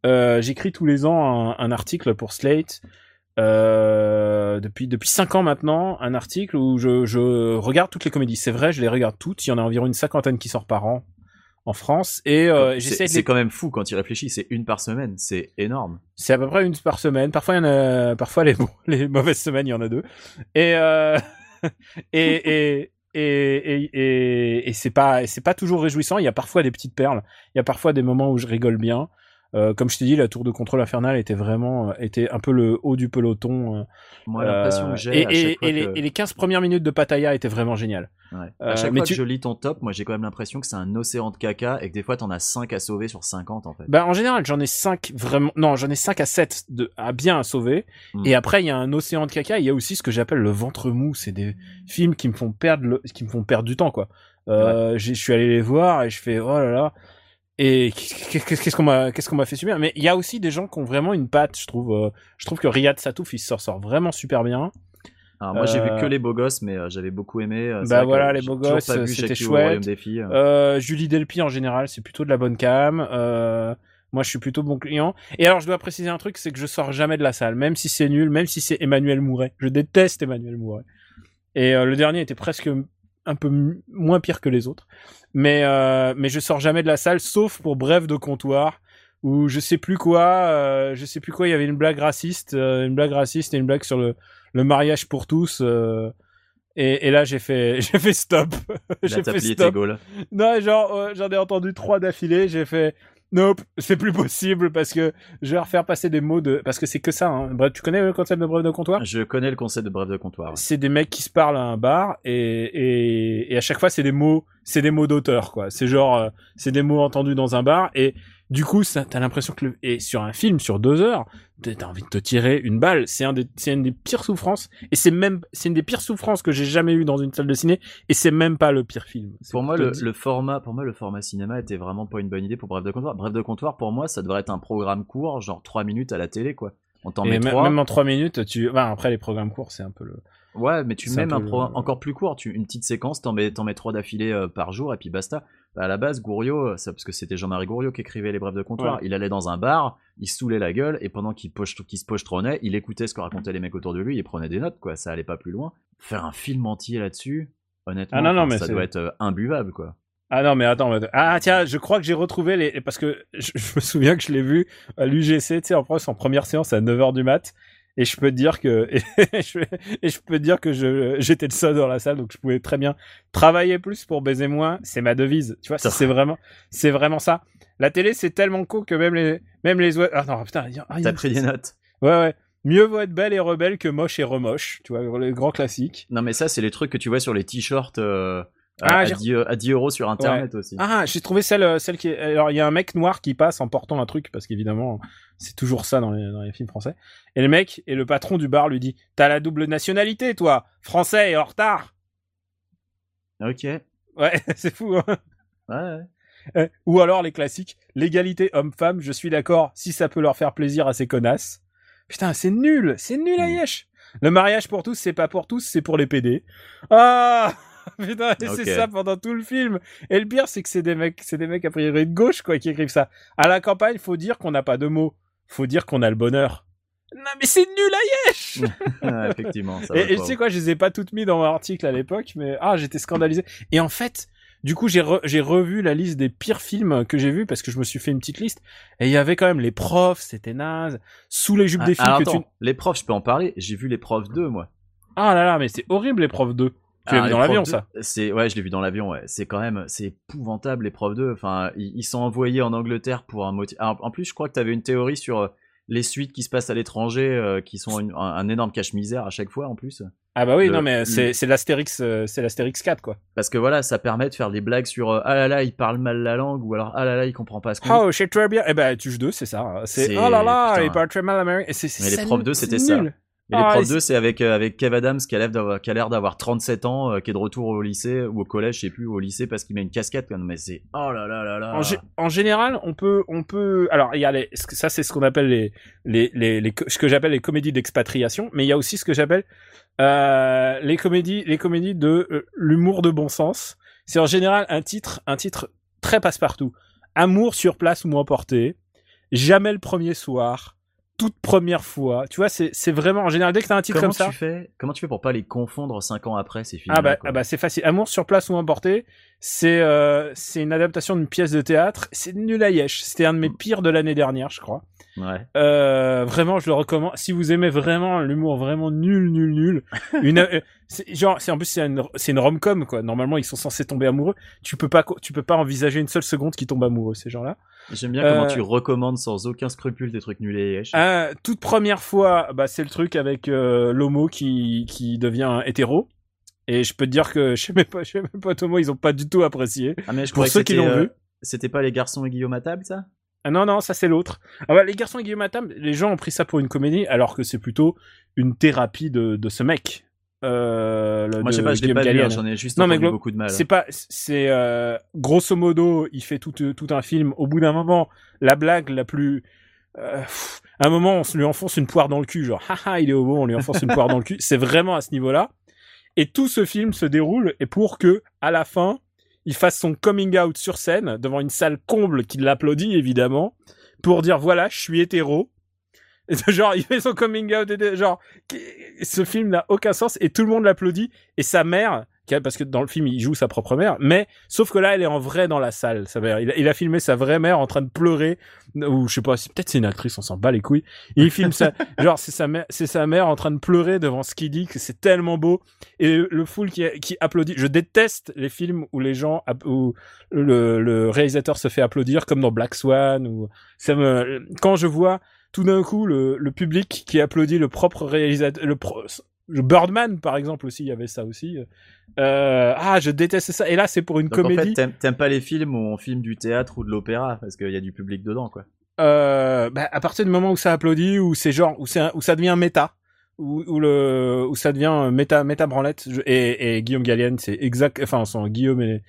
euh, j'écris tous les ans un, un article pour Slate. Euh, depuis depuis cinq ans maintenant, un article où je, je regarde toutes les comédies. C'est vrai, je les regarde toutes. Il y en a environ une cinquantaine qui sort par an en France et euh, j'essaie C'est les- quand même fou quand il réfléchit, c'est une par semaine, c'est énorme. C'est à peu près une par semaine. Parfois, il y en a, parfois les, les mauvaises semaines, il y en a deux. Et, euh, et, et, et, et, et, et c'est pas, c'est pas toujours réjouissant. Il y a parfois des petites perles. Il y a parfois des moments où je rigole bien. Euh, comme je t'ai dit, la tour de contrôle infernal était vraiment, euh, était un peu le haut du peloton. euh, Moi, l'impression euh, que j'ai et, et, les, que- et les 15 premières minutes de Pattaya étaient vraiment géniales. Ouais. Euh, à chaque fois tu- que je lis ton top, moi j'ai quand même l'impression que c'est un océan de caca et que des fois t'en as 5 à sauver sur 50 en fait. Bah, en général, j'en ai 5 vraiment, non, j'en ai 5 à 7 de, à bien à sauver. Mm. Et après, il y a un océan de caca. Il y a aussi ce que j'appelle le ventre mou. C'est des films qui me font perdre le, qui me font perdre du temps, quoi. Euh, Je suis allé les voir et je fais, oh là là. Et qu'est- qu'est- qu'est-ce qu'on m'a, qu'est-ce qu'on m'a fait subir? Mais il y a aussi des gens qui ont vraiment une patte, je trouve. euh, je trouve que Riyad Satouf, il s'en sort vraiment super bien. Alors moi j'ai vu euh, que les beaux gosses, mais euh, j'avais beaucoup aimé. euh, Bah voilà, les beaux gosses, c'était chouette. Royaume des filles. Euh, Julie Delpy en général, c'est plutôt de la bonne cam. Euh, moi, je suis plutôt bon client. Et alors, je dois préciser un truc, c'est que je sors jamais de la salle, même si c'est nul, même si c'est Emmanuel Mouret. Je déteste Emmanuel Mouret. Et euh, le dernier était presque un peu moins pire que les autres. Mais euh, mais je sors jamais de la salle, sauf pour bref de comptoir où je sais plus quoi, euh, je sais plus quoi. Il y avait une blague raciste, euh, une blague raciste et une blague sur le le mariage pour tous. et, et là, j'ai fait j'ai fait stop. J'ai fait stop. Non, genre, j'en ai entendu trois d'affilée, j'ai fait, nope, c'est plus possible parce que je vais refaire passer des mots de, parce que c'est que ça, hein. Bref, tu connais le concept de bref de comptoir? Je connais le concept de bref de comptoir. ouais. C'est des mecs qui se parlent à un bar et, et, et à chaque fois c'est des mots, c'est des mots d'auteur, quoi. C'est genre, euh, c'est des mots entendus dans un bar et du coup, ça- t'as l'impression que le, et sur un film, sur deux heures, t'as envie de te tirer une balle. C'est un des, c'est une des pires souffrances et c'est même, c'est une des pires souffrances que j'ai jamais eu dans une salle de ciné et c'est même pas le pire film. Pour moi, le, le format, pour moi, le format cinéma était vraiment pas une bonne idée pour Bref de comptoir. Bref de comptoir, pour moi, ça devrait être un programme court, genre 3 minutes à la télé, quoi. On t'en Et met 3. même en 3 minutes, tu. Bah, après, les programmes courts, c'est un peu le. Ouais, mais tu C'est même un pro- le- encore plus court, tu une petite séquence, t'en mets mets trois d'affilée euh, par jour et puis basta. Bah, à la base, Gouriot, euh, ça parce que c'était Jean-Marie Gouriot qui écrivait les brefs de comptoir. Ouais. Il allait dans un bar, il saoulait la gueule et pendant qu'il poche- qu'il se pochetronnait, il écoutait ce que racontaient les mecs autour de lui, il prenait des notes quoi. Ça allait pas plus loin. Faire un film entier là-dessus, honnêtement, Ah non, non, mais ça doit être euh, imbuvable quoi. Ah non, mais attends. mais- Ah tiens, je crois que j'ai retrouvé les. Parce que je, je me souviens que je l'ai vu à l'UGC, tu sais, en, en première séance à 9h du mat. Et je peux te dire que. Et je, et je peux te dire que je j'étais le seul dans la salle, donc je pouvais très bien travailler plus pour baiser moins. C'est ma devise. Tu vois, Ça- c'est vraiment, c'est vraiment ça. La télé, c'est tellement cool que même les, même les. Ah non, putain. ah, T'as pris des notes. Ouais, ouais. Mieux vaut être belle et rebelle que moche et remoche. Tu vois, le grand classique. Non mais ça, c'est les trucs que tu vois sur les t-shirts euh, Ah, à, j'ai- 10, à 10 euros sur internet aussi. Ah, j'ai trouvé celle, euh, celle qui est. Alors, il y a un mec noir qui passe en portant un truc, parce qu'évidemment, c'est toujours ça dans les, dans les films français. Et le mec, et le patron du bar lui dit T'as la double nationalité, toi Français et en retard Ok. Ouais, c'est fou, hein ouais. Euh, Ou alors les classiques L'égalité homme-femme, je suis d'accord, si ça peut leur faire plaisir à ces connasses. Putain, c'est nul C'est nul à Mm. yesh Le mariage pour tous, c'est pas pour tous, c'est pour les PD. Ah Putain, et c'est ça pendant tout le film. Et le pire, c'est que c'est des mecs, c'est des mecs a priori de gauche, quoi, qui écrivent ça. À la campagne, faut dire qu'on n'a pas de mots. Faut dire qu'on a le bonheur. Non, mais c'est nul à yesh Ouais, effectivement. Ça et, et tu sais quoi, je les ai pas toutes mis dans mon article à l'époque, mais ah, j'étais scandalisé. Et en fait, du coup, j'ai re- j'ai revu la liste des pires films que j'ai vus parce que je me suis fait une petite liste. Et il y avait quand même les profs, c'était naze. Sous les jupes Ah, des alors que tu. attends, les profs, je peux en parler? J'ai vu les profs 2, moi. Ah là là, mais c'est horrible les profs 2. Tu l'as Ah, vu dans l'avion, 2, ça C'est ouais, je l'ai vu dans l'avion. Ouais, c'est quand même c'est épouvantable les profs 2. Enfin, ils, ils sont envoyés en Angleterre pour un motif. En plus, je crois que tu avais une théorie sur euh, les suites qui se passent à l'étranger, euh, qui sont une- un, un énorme cache-misère à chaque fois en plus. Ah bah oui, Le- non mais c'est l'Astérix, euh, c'est l'Astérix 4 quoi. Parce que voilà, ça permet de faire des blagues sur euh, ah là là, il parle mal la langue ou alors ah là là, il comprend pas ce qu'on dit. Oh, je sais très bien. Eh ben, Tuche 2, c'est ça. C'est C'est- oh là là, putain. il parle très mal américain. Et c'est- c'est- Mais les profs nul, 2, c'est c'était ça. Nul. Et les Ah, profs et 2, c'est avec, euh, avec Kev Adams qui a l'air d'avoir, qui a l'air d'avoir 37 ans, euh, qui est de retour au lycée ou au collège, je sais plus, au lycée parce qu'il met une casquette. Mais c'est oh là là là là. En, gé- en général, on peut, on peut. Alors, il y a les, ça, c'est ce qu'on appelle les, les, les, les ce que j'appelle les comédies d'expatriation, mais il y a aussi ce que j'appelle euh, les comédies, les comédies de euh, l'humour de bon sens. C'est en général un titre, un titre très passe-partout. Amour sur place ou emporté. Jamais le premier soir. Toute première fois. Tu vois, c'est, vraiment en général dès que t'as un titre Comment comme ça. tu fais Comment tu fais pour pas les confondre 5 ans après ces films Ah bah, ah bah c'est facile. Amour sur place ou emporté, c'est euh, c'est une adaptation d'une pièce de théâtre. C'est nul à yesh. C'était un de mes pires de l'année dernière, je crois. Ouais. Euh, vraiment, je le recommande. Si vous aimez vraiment l'humour vraiment nul, nul, nul, une c'est genre c'est en plus c'est une c'est une rom-com quoi. Normalement ils sont censés tomber amoureux. Tu peux pas tu peux pas envisager une seule seconde qu'ils tombent amoureux ces gens-là. J'aime bien comment Euh, tu recommandes sans aucun scrupule des trucs nuls et. Euh, toute première fois, bah c'est le truc avec euh, l'homo qui qui devient hétéro. Et je peux te dire que chez mes potes, chez mes potes homo, ils ont pas du tout apprécié. Ah, mais je pour ceux qui l'ont euh, vu. C'était pas les garçons et Guillaume à table, ça? Ah non, non, ça c'est l'autre. Ah bah, les garçons et Guillaume Atam, les gens ont pris ça pour une comédie, alors que c'est plutôt une thérapie de, de ce mec. Euh, le- Moi, je sais pas, je l'ai pas Gallienne. hein, j'en ai juste Non, mais beaucoup de mal. C'est pas, c'est euh, grosso modo, il fait tout, tout un film. Au bout d'un moment, la blague la plus, euh, pff, à un moment, on lui enfonce une poire dans le cul, genre, haha, il est au bon, on lui enfonce une poire dans le cul. C'est vraiment à ce niveau-là. Et tout ce film se déroule et pour que, à la fin, il fasse son coming out sur scène devant une salle comble qui l'applaudit évidemment pour dire voilà, je suis hétéro. Et genre, il fait son coming out, et genre, ce film n'a aucun sens et tout le monde l'applaudit et sa mère, parce que dans le film il joue sa propre mère, mais sauf que là elle est en vrai dans la salle, sa mère. Il a, il a filmé sa vraie mère en train de pleurer ou je sais pas, peut-être c'est une actrice, on s'en bat les couilles. Il filme ça, genre c'est sa mère, c'est sa mère en train de pleurer devant ce qu'il dit que c'est tellement beau et le full qui, qui applaudit. Je déteste les films où les gens où le, le réalisateur se fait applaudir comme dans Black Swan ou ça me quand je vois tout d'un coup le, le public qui applaudit le propre réalisateur le pro- Birdman par exemple aussi il y avait ça aussi euh, ah je déteste ça. Et là c'est pour une Donc en comédie. fait, t'aimes- pas les films où on filme du théâtre ou de l'opéra parce qu'il y a du public dedans, quoi. euh, bah, à partir du moment où ça applaudit ou c'est genre où c'est où ça devient méta où, où le où ça devient méta méta branlette je- et, et Guillaume Gallienne c'est exact enfin son Guillaume et les,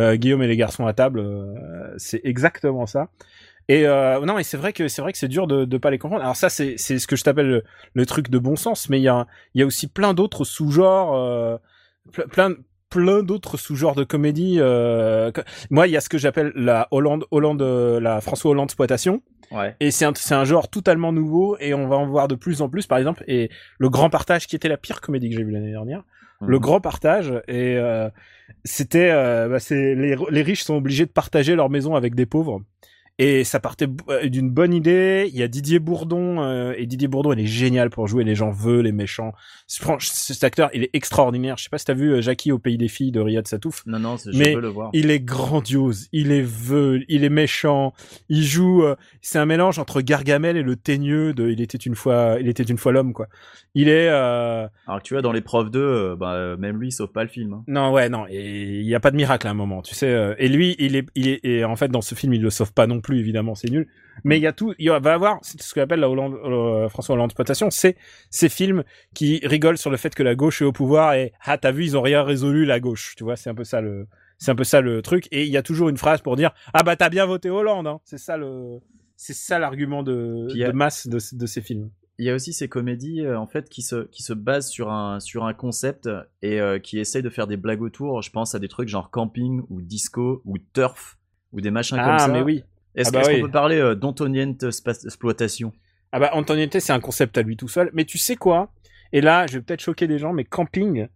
euh, Guillaume et les garçons à table euh, c'est exactement ça et euh, non et c'est vrai que c'est vrai que c'est dur de de pas les comprendre. Alors ça c'est ce que je t'appelle le, le truc de bon sens mais il y a il y a aussi plein d'autres sous-genres euh, ple- plein plein d'autres sous-genres de comédie euh, que- moi il y a ce que j'appelle la Hollande Hollande euh, la François Hollande exploitation. Ouais. et c'est un, c'est un genre totalement nouveau et on va en voir de plus en plus. Par exemple et le grand partage qui était la pire comédie que j'ai vue l'année dernière. Le Mhm. grand partage et euh, c'était euh, bah, c'est les, les riches sont obligés de partager leur maison avec des pauvres et ça partait euh, d'une bonne idée il y a Didier Bourdon euh, et Didier Bourdon il est génial pour jouer les gens veulent les méchants franchement cet acteur il est extraordinaire je sais pas si t'as vu euh, Jackie au pays des filles de Riyad Satouf Non, non, je Mais veux le voir. il est grandiose, il est veule, il est méchant, il joue. euh, c'est un mélange entre Gargamel et le teigneux de Il était une fois, il était une fois l'homme quoi. Il est euh, Alors que tu vois, dans les profs 2, euh, bah, euh, même lui, il sauve pas le film. hein. non ouais non, et il y a pas de miracle à un moment, tu sais. euh, et lui, il est, il est, et en fait dans ce film il le sauve pas non plus évidemment, c'est nul. Mais il y a tout, il y va avoir ce qu'on appelle la Hollande, euh, François Hollande exploitation, c'est ces films qui rigolent sur le fait que la gauche est au pouvoir et ah t'as vu ils ont rien résolu la gauche, tu vois, c'est un peu ça le, c'est un peu ça le truc. Et il y a toujours une phrase pour dire ah bah t'as bien voté Hollande, hein. c'est ça le, c'est ça l'argument de, a- masse de, de ces films. Il y a aussi ces comédies euh, en fait qui se qui se basent sur un sur un concept et euh, qui essayent de faire des blagues autour. Je pense à des trucs genre camping ou disco ou turf ou des machins comme Ah ça. mais oui. Est-ce Ah bah est-ce oui. qu'on peut parler euh, d'Antoniente exploitation? Ah bah Antoniette c'est un concept à lui tout seul. Mais tu sais quoi? Et là je vais peut-être choquer des gens, mais camping,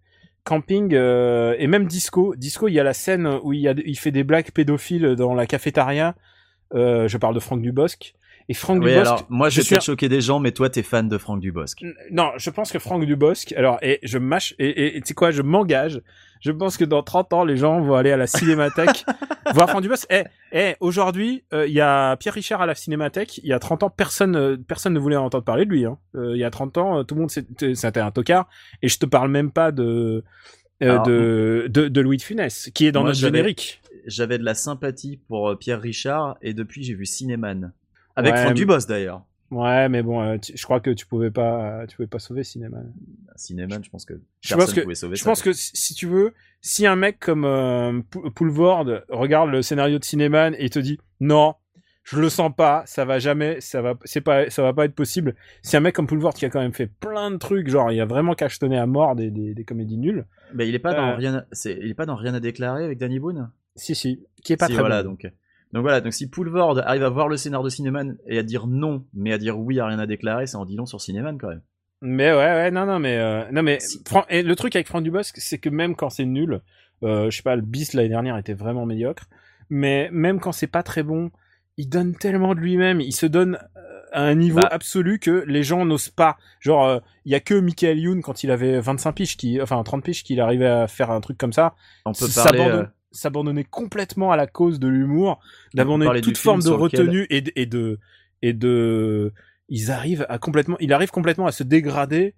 camping euh, et même disco, disco il y a la scène où il, y a, il fait des blagues pédophiles dans la cafétéria. Euh, je parle de Franck Dubosc. Et Franck Oui, Dubosc. alors, moi, je, vais suis peut-être choquer des gens, mais toi, t'es fan de Franck Dubosc. Non, je pense que Franck Dubosc, alors, et je mâche, et tu sais quoi, je m'engage. Je pense que dans 30 ans, les gens vont aller à la cinémathèque voir Franck Dubosc. Eh, eh, aujourd'hui, euh, il y a Pierre Richard à la cinémathèque. Il y a 30 ans, personne, euh, personne ne voulait entendre parler de lui. Hein. Euh, il y a 30 ans, euh, tout le monde, c'était un tocard. Et je te parle même pas de, euh, Alors, de, de, de Louis de Funès, qui est dans moi, notre j'avais- générique. J'avais de la sympathie pour Pierre Richard, et depuis, j'ai vu Cinéman. Avec Ouais, Franck mais- Dubosc, d'ailleurs. Ouais, mais bon, euh, tu- je crois que tu pouvais pas, tu pouvais pas sauver cinéma. Cinéman, je pense que Je personne pense que- pouvait sauver Je ça. pense que si tu veux, si un mec comme euh, Pou- Poulvord regarde le scénario de Cinéman et te dit non, je le sens pas, ça va jamais, ça va, c'est pas, ça va pas être possible. Si un mec comme Poulvord qui a quand même fait plein de trucs, genre il a vraiment cachetonné à mort des, des, des comédies nulles. Mais il est pas Euh. dans rien, à... il est pas dans rien à déclarer avec Danny Boone? Si si, qui est pas Si, très voilà, bon. donc. Donc voilà, donc si Poulvord arrive à voir le scénario de Cinéman et à dire non, mais à dire oui à rien à déclarer, ça en dit long sur Cinéman quand même. Mais ouais, ouais, non, non, mais euh, non, mais Si. Fran- et le truc avec Franck Dubosc, c'est que même quand c'est nul, euh, je sais pas, le bis l'année dernière était vraiment médiocre, mais même quand c'est pas très bon, il donne tellement de lui-même, il se donne euh, à un niveau Bah. absolu que les gens n'osent pas. Genre, euh, il y a que Michael Youn quand il avait 25 piges, qui, enfin 30 piges, qu'il arrivait à faire un truc comme ça, On peut parler. S'abandonne- s'abandonner complètement à la cause de l'humour, d'abandonner toute forme de lequel- retenue et de, et de et de ils arrivent à complètement il arrive complètement à se dégrader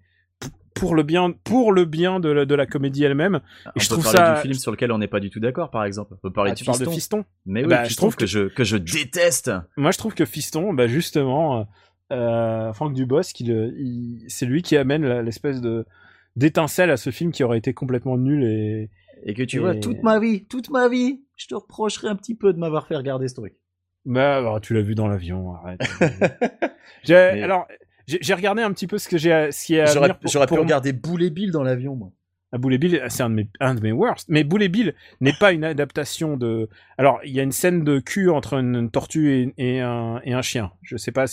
pour le bien pour le bien de la, de la comédie elle-même. on je peut trouve ça- du film sur lequel on n'est pas du tout d'accord, par exemple. On peut parler Ah, de tu Fiston. de Fiston. Mais oui, Bah, je trouve que, que- je que je déteste. Moi je trouve que Fiston bah justement euh, Franck il- c'est lui qui amène l'espèce de d'étincelle à ce film qui aurait été complètement nul et Et que tu Et- vois toute ma vie, toute ma vie, je te reprocherai un petit peu de m'avoir fait regarder ce truc. Bah, alors, tu l'as vu dans l'avion, arrête. J'ai- Mais- Alors, j'ai regardé un petit peu ce que j'ai, ce qui est à J'aurais venir pour, j'aurais pu pour regarder Boule et Bill dans l'avion, moi. Ah, Boule et Bill, c'est un de mes, un de mes worst. Mais Boule et Bill n'est pas une adaptation de. Alors, il y a une scène de cul entre une tortue et, et un, et un chien. Je sais pas,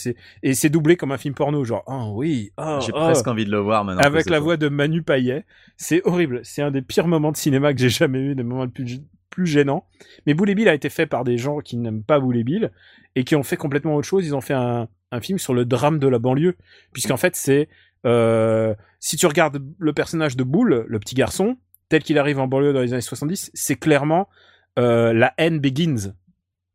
et c'est doublé comme un film porno, genre oh oui, oh, J'ai oh. presque envie de le voir maintenant. avec la voix de Manu Payet. C'est horrible. C'est un des pires moments de cinéma que j'ai jamais eu, des moments les plus, plus gênants. Mais Boule et Bill a été fait par des gens qui n'aiment pas Boule et Bill et qui ont fait complètement autre chose. Ils ont fait un, un film sur le drame de la banlieue. Puisqu'en fait, c'est. euh, si tu regardes le personnage de Boule, le petit garçon, tel qu'il arrive en banlieue dans les années 70, c'est clairement euh, La haine begins.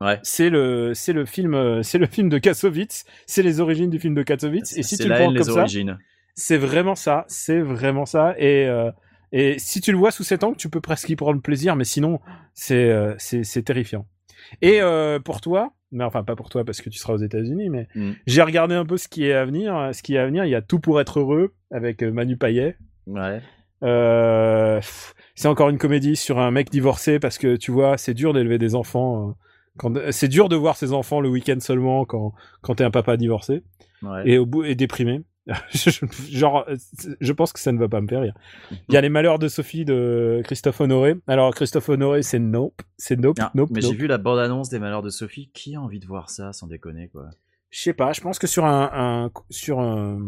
Ouais. C'est le, c'est le film, euh, c'est le film de Kassovitz, c'est les origines du film de Kassovitz. Et si tu le prends haine, comme les ça, origines. c'est vraiment ça, c'est vraiment ça. Et, euh, et si tu le vois sous cet angle, tu peux presque y prendre plaisir, mais sinon, c'est euh, c'est terrifiant. Et pour toi, mais enfin pas pour toi parce que tu seras aux États-Unis, mais Mm. j'ai regardé un peu ce qui est à venir. Ce qui est à venir, il y a Tout pour être heureux avec euh, Manu Payet. Ouais. Euh, c'est encore une comédie sur un mec divorcé parce que tu vois, c'est dur d'élever des enfants. euh, quand c'est dur de voir ses enfants le week-end seulement quand quand t'es un papa divorcé ouais. et au bout et déprimé. Je- Genre, euh, je pense que ça ne va pas me faire rire. Il y a les malheurs de Sophie de Christophe Honoré. Alors Christophe Honoré, c'est Nope, c'est Nope, Ah, Nope, mais Nope. j'ai vu la bande-annonce des malheurs de Sophie. Qui a envie de voir ça, sans déconner, quoi? Je sais pas. Je pense que sur un, un- sur un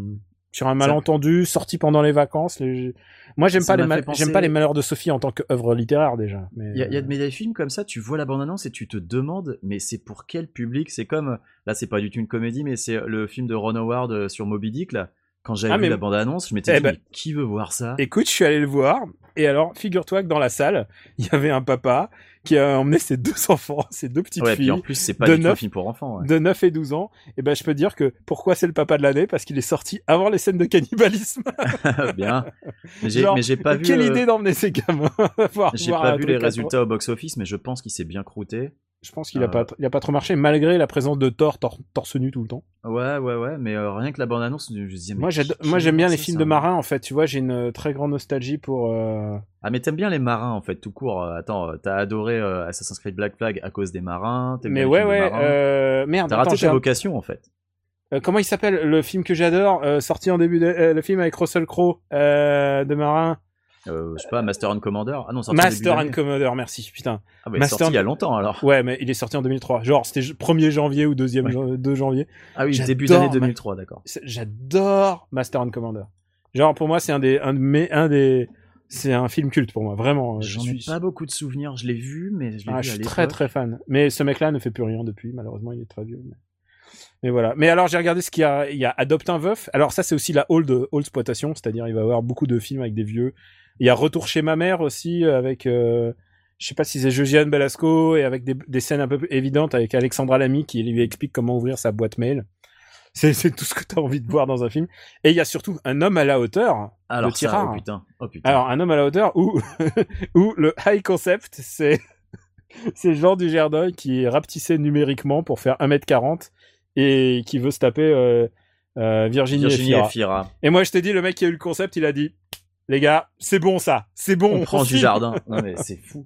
sur un malentendu sorti pendant les vacances, les... moi j'aime pas les m'a mal- fait penser- j'aime pas les malheurs de Sophie en tant qu'œuvre littéraire déjà. Mais Il y a, y a euh, de- mais des films comme ça, tu vois la bande-annonce et tu te demandes, mais c'est pour quel public? C'est comme, là c'est pas du tout une comédie, mais c'est le film de Ron Howard euh, sur Moby Dick, là. Quand j'avais Ah, vu mais- la bande-annonce, je m'étais Eh dit, ben- mais qui veut voir ça? Écoute, je suis allé le voir. Et alors, figure-toi que dans la salle, il y avait un papa qui a emmené ses deux enfants, ses deux petites Ouais, filles. puis en plus, c'est pas de du tout un neuf- film pour enfants. ouais. de 9 et 12 ans, et ben je peux dire que pourquoi c'est le papa de l'année? Parce qu'il est sorti avant les scènes de cannibalisme. Bien. Mais j'ai, pas vu, Quelle euh, idée d'emmener ces gamins j'ai pas vu les résultats au box-office, mais je pense qu'il s'est bien croûté. Je pense qu'il a Euh. pas, il a pas trop marché malgré la présence de Thor, tor- torse nu tout le temps. Ouais, ouais, ouais, mais euh, rien que la bande-annonce, je disais, Moi, j'aime bien les films de marins en fait. Tu vois, j'ai une très grande nostalgie pour. euh, Ah, mais t'aimes bien les marins, en fait, tout court. Euh, Attends, t'as adoré euh, Assassin's Creed Black Flag à cause des marins. Mais ouais, ouais. Euh... Merde. T'as raté ta vocation, en fait. Comment il s'appelle le film que j'adore, sorti en début de le film avec Russell Crowe euh, de marin. Euh, je sais pas, Master and Commander. Ah non, sorti Master and. Commodore, merci. Putain. Ah, bah, Master sorti il y a longtemps, alors. Ouais, mais il est sorti en 2003. Genre, c'était 1er janvier ou 2e Ouais. 2 janvier. Ah oui, début d'année ma- 2003, d'accord. J'adore Master and Commander. Genre, pour moi, c'est un des, un de mes, un des, c'est un film culte pour moi, vraiment. Je J'en ai suis, pas beaucoup de souvenirs. Je l'ai vu, mais je l'ai Ah, vu je suis très très fan. Mais ce mec-là ne fait plus rien depuis, malheureusement, il est très vieux. mais- mais voilà. Mais alors j'ai regardé ce qu'il y a. Il y a Adopte un veuf. Alors ça c'est aussi la old old exploitation, c'est-à-dire il va y avoir beaucoup de films avec des vieux. Il y a Retour chez ma mère aussi avec. Euh, je sais pas si c'est Josiane Belasco et avec des, des, scènes un peu évidentes avec Alexandra Lamy qui lui explique comment ouvrir sa boîte mail. C'est, tout ce que tu as envie de voir dans un film. Et il y a surtout un homme à la hauteur. Alors le ça, oh putain, oh putain. Alors un homme à la hauteur où, où le high concept, c'est, c'est Jean du Jardin qui est rapetissé numériquement pour faire 1m40 et qui veut se taper euh, euh, Virginie, Virginie et Fira. et Fira. Et moi je t'ai dit, le mec qui a eu le concept, il a dit, les gars, c'est bon ça, c'est bon. On prend du jardin. Non mais c'est fou.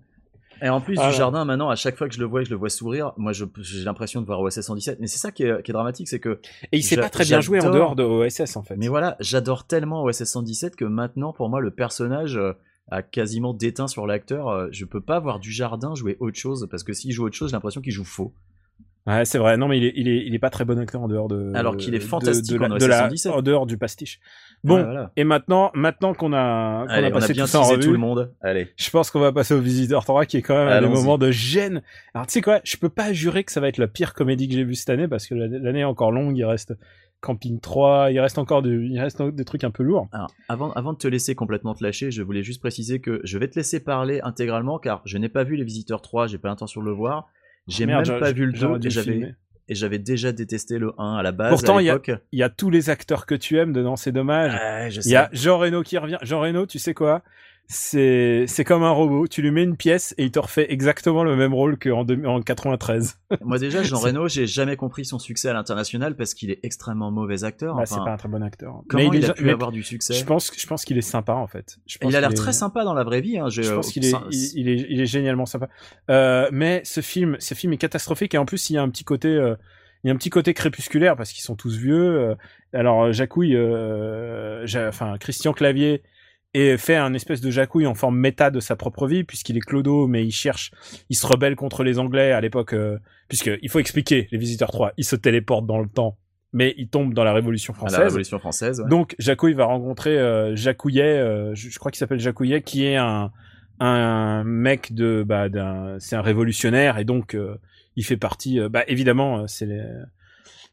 Et en plus du jardin, maintenant, à chaque fois que je le vois et que je le vois sourire, moi j'ai l'impression de voir OSS 117. Mais c'est ça qui est, qui est dramatique, c'est que Et il sait J'a- pas très bien jouer en dehors de OSS en fait. Mais voilà, j'adore tellement OSS 117 que maintenant, pour moi, le personnage euh, a quasiment déteint sur l'acteur. Euh, Je peux pas voir du jardin jouer autre chose parce que s'il joue autre chose, j'ai l'impression qu'il joue faux. Ouais, c'est vrai. Non, mais il est, il est, il est pas très bon acteur en dehors de. Alors qu'il est de- fantastique de, en de la- 117. en dehors du pastiche. Bon, voilà. et maintenant, maintenant qu'on a, qu'on Allez, a on a passé bien tout ça en revue, tout le monde. Allez. je pense qu'on va passer au Visiteur 3 qui est quand même Allons-y. moments de gêne. Alors tu sais quoi, je peux pas jurer que ça va être la pire comédie que j'ai vue cette année parce que l'année est encore longue, il reste Camping 3, il reste encore il reste des trucs un peu lourds. Alors, avant, avant de te laisser complètement te lâcher, je voulais juste préciser que je vais te laisser parler intégralement car je n'ai pas vu Les Visiteurs 3, j'ai pas l'intention de le voir. J'ai Merde, même pas vu le 2 j'aurais dû et le j'avais. Et j'avais déjà détesté le 1 à la base Pourtant, il y y a tous les acteurs que tu aimes dedans, c'est dommage. Je Il y a. Jean Reno qui revient. Jean Reno, tu sais quoi? C'est c'est comme un robot. Tu lui mets une pièce et il te refait exactement le même rôle qu'en deux- en 93. Moi déjà, Jean Reno, j'ai jamais compris son succès à l'international parce qu'il est extrêmement mauvais acteur. Bah, Enfin, c'est pas un très bon acteur. Comment mais il, est a pu mais avoir du succès Je pense, je pense qu'il est sympa en fait. Je pense Il a l'air est- très sympa dans la vraie vie. Hein. Je pense qu'il est, ça- il, il est, il est génialement sympa. Euh, mais ce film, ce film est catastrophique et en plus il y a un petit côté, euh, il y a un petit côté crépusculaire parce qu'ils sont tous vieux. euh. alors Jacouille, euh, enfin Christian Clavier et fait un espèce de Jacouille en forme méta de sa propre vie puisqu'il est clodo mais il cherche, il se rebelle contre les Anglais à l'époque euh, puisque il faut expliquer les visiteurs 3, ils se téléportent dans le temps mais ils tombent dans la Révolution française. la Révolution française. ouais. Donc Jacouille va rencontrer euh, Jacouillet, euh, je, je crois qu'il s'appelle Jacouillet, qui est un un mec de bah d'un c'est un révolutionnaire et donc euh, il fait partie bah évidemment c'est les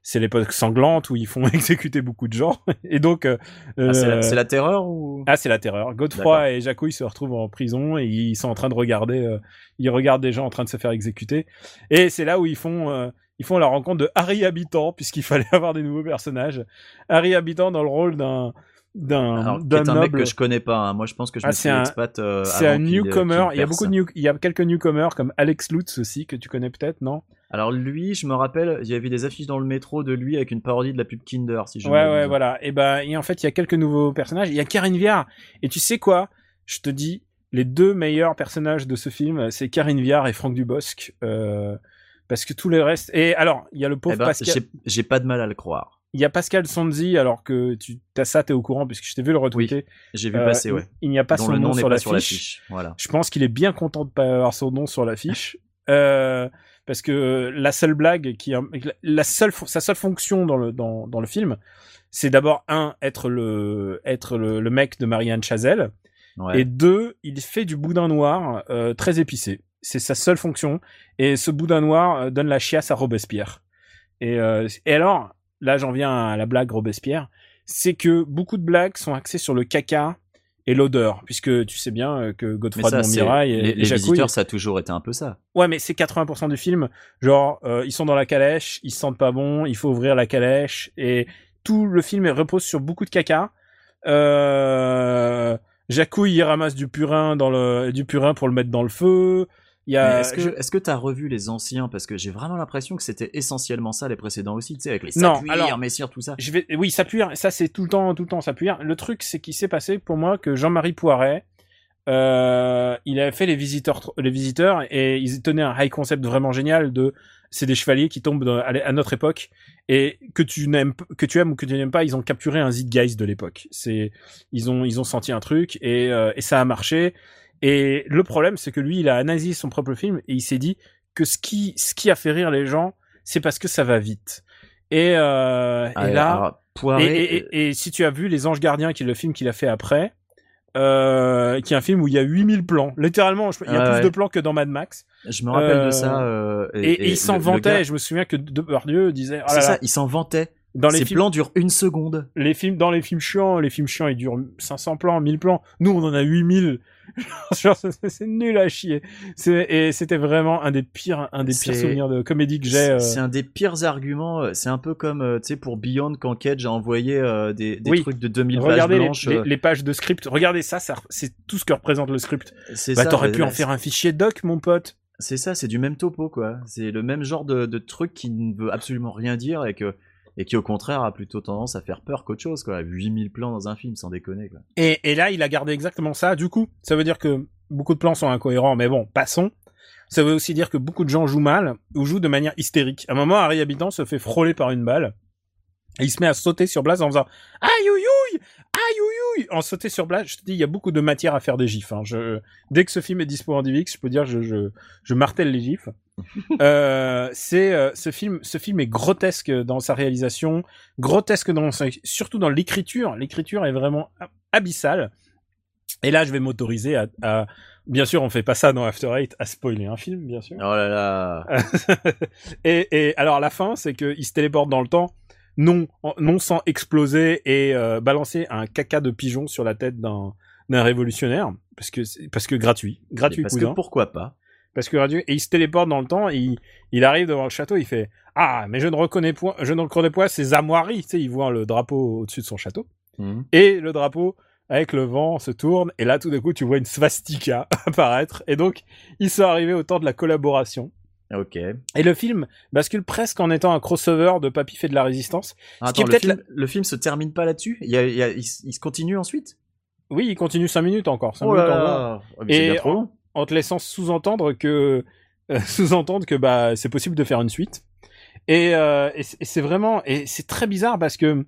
c'est l'époque sanglante où ils font exécuter beaucoup de gens et donc euh, Ah, c'est euh, la, c'est la terreur ou? Ah, c'est la terreur. Godefroy et Jacouille se retrouvent en prison et ils sont en train de regarder, euh, ils regardent des gens en train de se faire exécuter. Et c'est là où ils font, euh, ils font la rencontre de Harry Habitant puisqu'il fallait avoir des nouveaux personnages. Harry Habitant dans le rôle d'un d'un d'un mec que je connais pas. hein. Moi, je pense que je Ah, me suis un- expat. euh, C'est un euh, newcomer. Il y a beaucoup de new, il y a quelques newcomers comme Alex Lutz aussi que tu connais peut-être, non? Alors lui, je me rappelle, il y avait des affiches dans le métro de lui avec une parodie de la pub Kinder, si je Ouais, ouais, voilà. Et ben, et en fait, il y a quelques nouveaux personnages. Il y a Karine Viard. Et tu sais quoi? Je te dis, les deux meilleurs personnages de ce film, c'est Karine Viard et Franck Dubosc. Euh, parce que tous les restes. Et alors, il y a le pauvre Eh ben, Pascal. j'ai- pas de mal à le croire. Il y a Pascal Sonzi, alors que tu as ça, t'es au courant, puisque je t'ai vu le retweeter. J'ai vu Euh, passer, ouais. Il n'y a pas Dont son le nom, nom sur pas la sur la fiche. fiche. Voilà. Je pense qu'il est bien content de pas avoir son nom sur l'affiche. Euh, parce que la seule blague qui, la seule, sa seule fonction dans le, dans, dans le film, c'est d'abord un, être le, être le, le mec de Marianne Chazelle. Ouais. Et deux, il fait du boudin noir euh, très épicé. C'est sa seule fonction. Et ce boudin noir euh, donne la chiasse à Robespierre. Et, euh, et alors, là j'en viens à la blague Robespierre, c'est que beaucoup de blagues sont axées sur le caca et l'odeur, puisque tu sais bien euh, que Godefroy ça, de Montmirail et, les, les Jacouille- visiteurs, ça a toujours été un peu ça. Ouais, mais c'est 80% du film. Genre, euh, ils sont dans la calèche, ils se sentent pas bon, il faut ouvrir la calèche, et tout le film repose sur beaucoup de caca. Euh, Jacouille, il ramasse du purin dans le, du purin pour le mettre dans le feu. Est-ce que je- est-ce que t'as revu les anciens? Parce que j'ai vraiment l'impression que c'était essentiellement ça les précédents aussi, tu sais avec les Non, alors- messire, tout ça. je vais, oui, s'appuyer, ça c'est tout le temps, tout le temps s'appuyer. Le truc, c'est qu'il s'est passé pour moi que Jean-Marie Poiret, euh, il avait fait les visiteurs, les visiteurs, et ils tenaient un high concept vraiment génial de, c'est des chevaliers qui tombent dans- à notre époque, et que tu n'aimes, que tu aimes ou que tu n'aimes pas, ils ont capturé un zeitgeist de l'époque. C'est, ils ont, ils ont senti un truc, et, euh, et ça a marché. Et le problème, c'est que lui, il a analysé son propre film, et il s'est dit que ce qui, ce qui a fait rire les gens, c'est parce que ça va vite. Et, euh, Ah, et là, alors, et, et- et- et si tu as vu Les Anges Gardiens, qui est le film qu'il a fait après, euh, qui est un film où il y a 8000 plans. Littéralement, je- il y a Ah plus ouais. de plans que dans Mad Max. Je me rappelle Euh, de ça. euh, Et, il s'en vantait. gars- je me souviens que Depardieu disait, oh C'est ça, il s'en vantait. dans les Ces films, plans durent une seconde. les films, dans les films chiants, les films chiants, ils durent 500 plans, 1000 plans. Nous, on en a 8000. C'est nul à chier. Et c'était vraiment un des pires, un des pires souvenirs de comédie que j'ai. euh. C'est un des pires arguments. euh, C'est un peu comme, euh, tu sais, pour Beyond quand Cage a envoyé euh, des, des Oui. trucs de 2000 pages Regardez les, blanches. les- euh, les pages de script. Regardez ça, ça c'est tout ce que représente le script. Bah, ça. t'aurais pu en faire un fichier doc, mon pote. C'est ça, c'est du même topo, quoi. C'est le même genre de, de truc qui ne veut absolument rien dire et que et qui au contraire a plutôt tendance à faire peur qu'autre chose, quoi. 8000 plans dans un film, sans déconner, quoi. Et, là, il a gardé exactement ça. Du coup, ça veut dire que beaucoup de plans sont incohérents, mais bon, passons. Ça veut aussi dire que beaucoup de gens jouent mal ou jouent de manière hystérique. À un moment, Harry Habitant se fait frôler par une balle. Et il se met à sauter sur place en faisant aïe ouïe ouïe aïe ouïe ouïe en sauter sur place. Je te dis, il y a beaucoup de matière à faire des gifs. Hein. Je, dès que ce film est dispo en DivX, je peux dire, je, je, je martèle les gifs. euh, c'est euh, ce film, ce film est grotesque dans sa réalisation, grotesque dans sa- surtout dans l'écriture. L'écriture est vraiment ab- abyssale. Et là, je vais m'autoriser à, à- bien sûr, on fait pas ça dans After Eight, à spoiler un film, bien sûr. Oh là là. et, et alors la fin, c'est qu'il se téléporte dans le temps, non, non sans exploser et euh, balancer un caca de pigeon sur la tête d'un révolutionnaire, parce que parce que gratuit, gratuit Parce cousin, que pourquoi pas? Parce que gratuit. Et il se téléporte dans le temps, il, il arrive devant le château, il fait ah mais je ne reconnais point, je ne reconnais point ces armoiries, tu sais, il voit le drapeau au-dessus de son château. Mhm. Et le drapeau, avec le vent, se tourne. Et là, tout d'un coup, tu vois une swastika apparaître. Et donc, ils sont arrivés au temps de la collaboration. Ok. Et le film bascule presque en étant un crossover de Papy fait de la résistance. Ah, Attends, le film, le film se termine pas là-dessus? Il, se continue ensuite? Oui, il continue 5 minutes encore. cinq Oh là minutes encore, là Ah, Et bien trop long. en te laissant sous-entendre que euh, sous-entendre que bah c'est possible de faire une suite. Et, euh, et c'est vraiment et c'est très bizarre parce que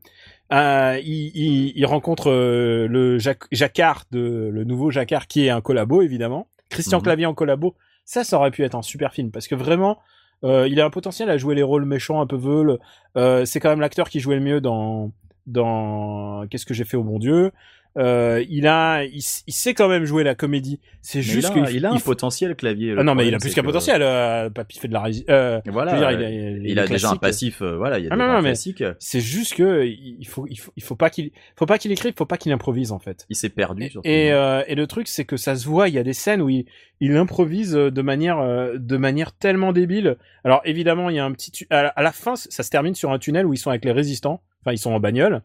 euh, il, il, il rencontre le Jac- Jacquard de le nouveau Jacquard qui est un collabo évidemment. Christian Mhm. Clavier en collabo, ça ça aurait pu être un super film parce que vraiment euh, il a un potentiel à jouer les rôles méchants un peu veulent. Euh, c'est quand même l'acteur qui jouait le mieux dans dans qu'est-ce que j'ai fait au bon Dieu? Euh, il a il, il sait quand même jouer la comédie. C'est juste il a, qu'il il a un il faut- potentiel clavier. ah non, mais il a plus qu'un que- potentiel. Euh, Papy fait de la rési- euh, Voilà. dire, euh, il a, il il a déjà un passif, euh, voilà, il y a Ah des non, non, mais- classiques. C'est juste que il faut, il faut, il faut pas qu'il, faut pas qu'il écrive, faut pas qu'il improvise en fait. Il s'est perdu, surtout. Et, euh, et le truc, c'est que ça se voit. Il y a des scènes où il, il improvise de manière, euh, de manière tellement débile. Alors évidemment, il y a un petit, tu- à la fin, ça se termine sur un tunnel où ils sont avec les résistants. Enfin, ils sont en bagnole.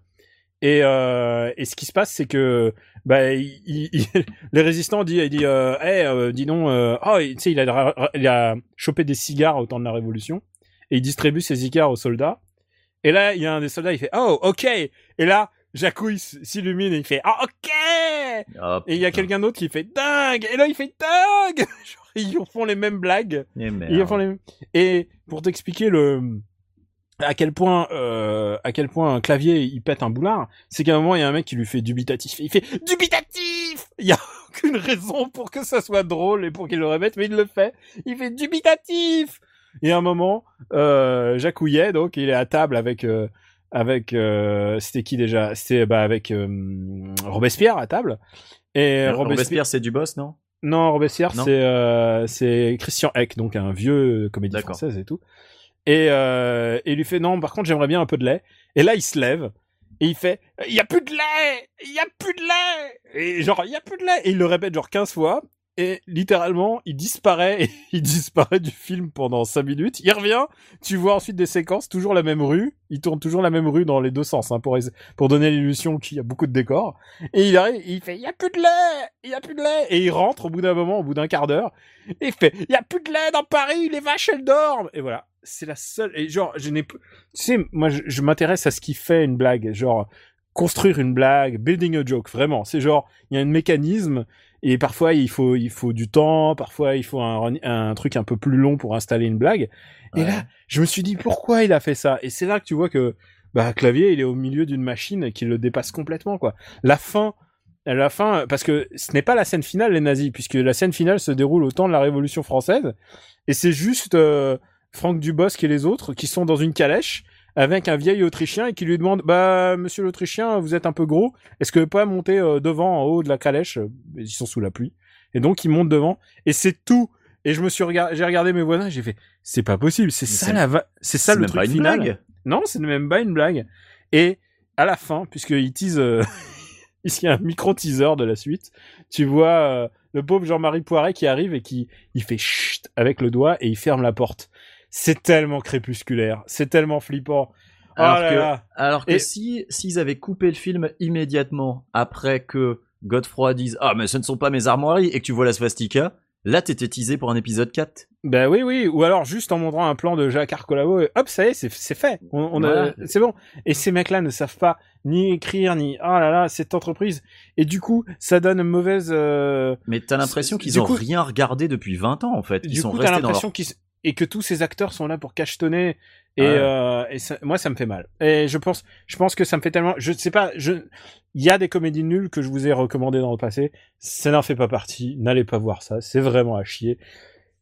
Et, euh, et ce qui se passe, c'est que bah, il, il- les résistants dit, il dit, euh, hey, euh, dis donc, euh, oh, tu sais, il a, il a chopé des cigares au temps de la Révolution et il distribue ses cigares aux soldats. Et là, il y a un des soldats, il fait, oh, ok. Et là, Jacouille s'illumine et il fait, ah, ok. Et il y a quelqu'un d'autre qui fait dingue. Et là, il fait dingue. Genre, ils font les mêmes blagues. Eh. Ils font les... Et pour t'expliquer le à quel point euh, à quel point un clavier il pète un boulard, c'est qu'à un moment il y a un mec qui lui fait dubitatif. Et il fait dubitatif. Il y a aucune raison pour que ça soit drôle et pour qu'il le répète, mais il le fait. Il fait dubitatif. Et à un moment, euh, Jacques Houillet, donc il est à table avec euh, avec euh, c'était qui déjà? C'était bah avec euh, Robespierre à table. Et Robespierre, Robespierre, c'est du boss, non? Non, Robespierre, c'est euh, c'est Christian Eck, donc un vieux comédie D'accord. française et tout. Et, euh, il lui fait non, par contre j'aimerais bien un peu de lait. Et là il se lève et il fait il y a plus de lait, il y a plus de lait. Et genre il y a plus de lait. Et il le répète genre 15 fois. Et littéralement, il disparaît, et il disparaît du film pendant 5 minutes. Il revient, tu vois ensuite des séquences, toujours la même rue. Il tourne toujours la même rue dans les deux sens, hein, pour, pour donner l'illusion qu'il y a beaucoup de décors. Et il arrive, il fait, il y a plus de lait, il y a plus de lait. Et il rentre au bout d'un moment, au bout d'un quart d'heure. Et il fait, il y a plus de lait dans Paris, les vaches elles dorment. Et voilà. C'est la seule, et genre, je n'ai, tu sais, moi, je, je m'intéresse à ce qui fait une blague. Genre, construire une blague, building a joke, vraiment. C'est genre, il y a un mécanisme, et parfois il faut, il faut du temps, parfois il faut un, un truc un peu plus long pour installer une blague. Et là, je me suis dit, pourquoi il a fait ça? Et c'est là que tu vois que, bah, Clavier, il est au milieu d'une machine qui le dépasse complètement, quoi. La fin, à la fin, parce que ce n'est pas la scène finale, les nazis, puisque la scène finale se déroule au temps de la Révolution française, et c'est juste euh, Franck Dubosc et les autres qui sont dans une calèche avec un vieil Autrichien et qui lui demande bah Monsieur l'Autrichien, vous êtes un peu gros, est-ce que vous pouvez pas monter euh, devant en haut de la calèche? Ils sont sous la pluie et donc ils montent devant et c'est tout. Et je me suis regardé, j'ai regardé mes voisins, et j'ai fait c'est pas possible, c'est ça la va- c'est ça le même truc pas une final. blague. Non, c'est même pas une blague. Et à la fin, puisqu'il tease, euh, ici un micro teaser de la suite, tu vois euh, le pauvre Jean-Marie Poiret qui arrive et qui il fait chut avec le doigt et il ferme la porte. C'est tellement crépusculaire, c'est tellement flippant. Oh Alors là que, là. alors que Et- si s'ils avaient coupé le film immédiatement après que Godefroy dise ah mais ce ne sont pas mes armoiries et que tu vois la swastika, là t'étais teasé pour un épisode 4. Ben oui, oui. Ou alors juste en montrant un plan de Jacques Arcolavo et hop, ça y est, c'est c'est fait. On, on a- Voilà. c'est bon. Et ces mecs-là ne savent pas ni écrire ni oh là là cette entreprise. Et du coup, ça donne une mauvaise. euh, Mais t'as l'impression qu'ils du ont coup- rien regardé depuis 20 ans en fait. Ils du sont coup, t'as restés dans leur l'impression qu'ils s- et que tous ces acteurs sont là pour cachetonner. Et, euh, et ça- moi, ça me fait mal. Et je pense, je pense que ça me fait tellement. Je sais pas. Je, il y a des comédies nulles que je vous ai recommandées dans le passé. Ça n'en fait pas partie. N'allez pas voir ça. C'est vraiment à chier.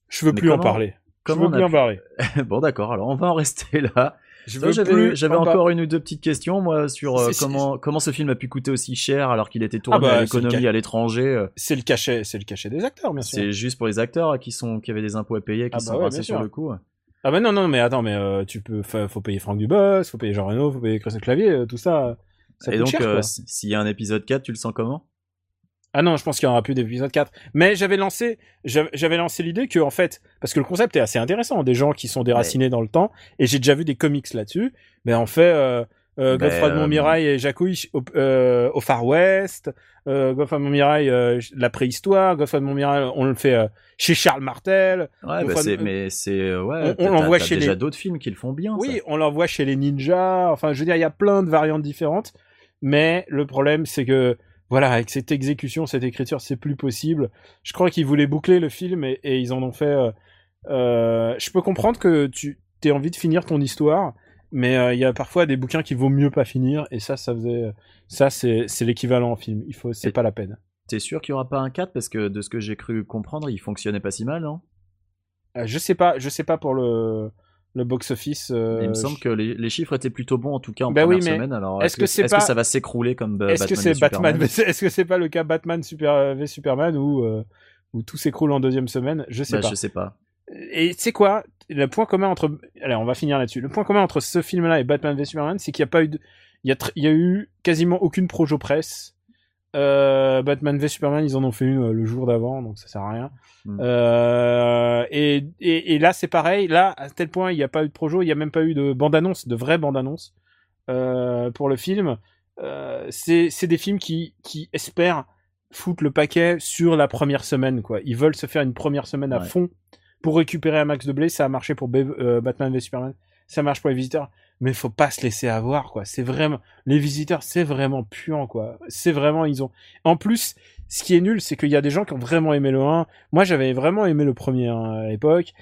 Je veux Mais plus en parler. Je veux plus en parler. bon d'accord, alors on va en rester là. Je Toi, veux J'avais encore une ou deux petites questions moi sur euh, comment comment ce film a pu coûter aussi cher alors qu'il était tourné Ah bah, à le l'économie à l'étranger. euh, C'est le cachet, c'est le cachet des acteurs, bien sûr. C'est juste pour les acteurs qui sont qui avaient des impôts à payer qui Ah sont bah ouais, rincés bien sur le coup. Ah bah non non mais attends mais euh, tu peux fa- faut payer Franck Dubos, faut payer Jean Reno, faut payer Christophe Clavier, tout ça. Ça Et donc s'il y a un épisode 4, tu le sens comment? Ah non, je pense qu'il y aura plus d'épisode 4. Mais j'avais lancé j'avais lancé l'idée que en fait parce que le concept est assez intéressant, des gens qui sont déracinés dans le temps et j'ai déjà vu des comics là-dessus. Mais on fait euh, euh, Ben, Godefroy de euh, Montmirail et Jacouille au, euh, au Far West, euh, Godefroy de Montmirail euh, la préhistoire, Godefroy de Montmirail on le fait chez Charles Martel. Ouais, bah mais c'est ouais, on- on l'envoie chez déjà les- d'autres films qui le font bien. Oui, ça. on l'envoie chez les ninjas. Enfin, je veux dire, il y a plein de variantes différentes. Mais le problème, c'est que, voilà, avec cette exécution, cette écriture, c'est plus possible. Je crois qu'ils voulaient boucler le film et, et ils en ont fait. euh, euh, je peux comprendre que tu aies envie de finir ton histoire, mais euh, il y a parfois des bouquins qui vaut mieux pas finir. Et ça, ça faisait. Ça, c'est l'équivalent en film. Il faut, c'est pas la peine. T'es sûr qu'il y aura pas un 4 parce que de ce que j'ai cru comprendre, il fonctionnait pas si mal, non? Je sais pas, je sais pas pour le le box office. euh, Il me semble que les, les chiffres étaient plutôt bons en tout cas en Bah première oui, mais semaine. Alors est-ce que c'est est-ce pas- que ça va s'écrouler comme euh, Est-ce que Batman c'est Batman Est-ce que c'est pas le cas Batman Super v Superman où euh, où tout s'écroule en deuxième semaine? Je sais Bah, pas. Je sais pas. Et sais quoi? Le point commun entre allez, on va finir là-dessus. Le point commun entre ce film-là et Batman v Superman, c'est qu'il n'y a pas eu de... il y a tr- il y a eu quasiment aucune projo presse. Euh, Batman v Superman, ils en ont fait une euh, le jour d'avant, donc ça sert à rien. Mm. Euh, et, et, et là, c'est pareil. Là, à tel point, il n'y a pas eu de projo, il n'y a même pas eu de bande-annonce, de vraie bande-annonce euh, pour le film. C'est des films qui, qui espèrent foutre le paquet sur la première semaine. quoi. Ils veulent se faire une première semaine à Ouais. fond pour récupérer un max de blé. Ça a marché pour Ba- Batman v Superman. Ça marche pour les visiteurs. Mais faut pas se laisser avoir, quoi. C'est vraiment, les visiteurs, c'est vraiment puant, quoi. C'est vraiment, ils ont, en plus, ce qui est nul, c'est qu'il y a des gens qui ont vraiment aimé le 1. Moi, j'avais vraiment aimé le premier hein, à l'époque.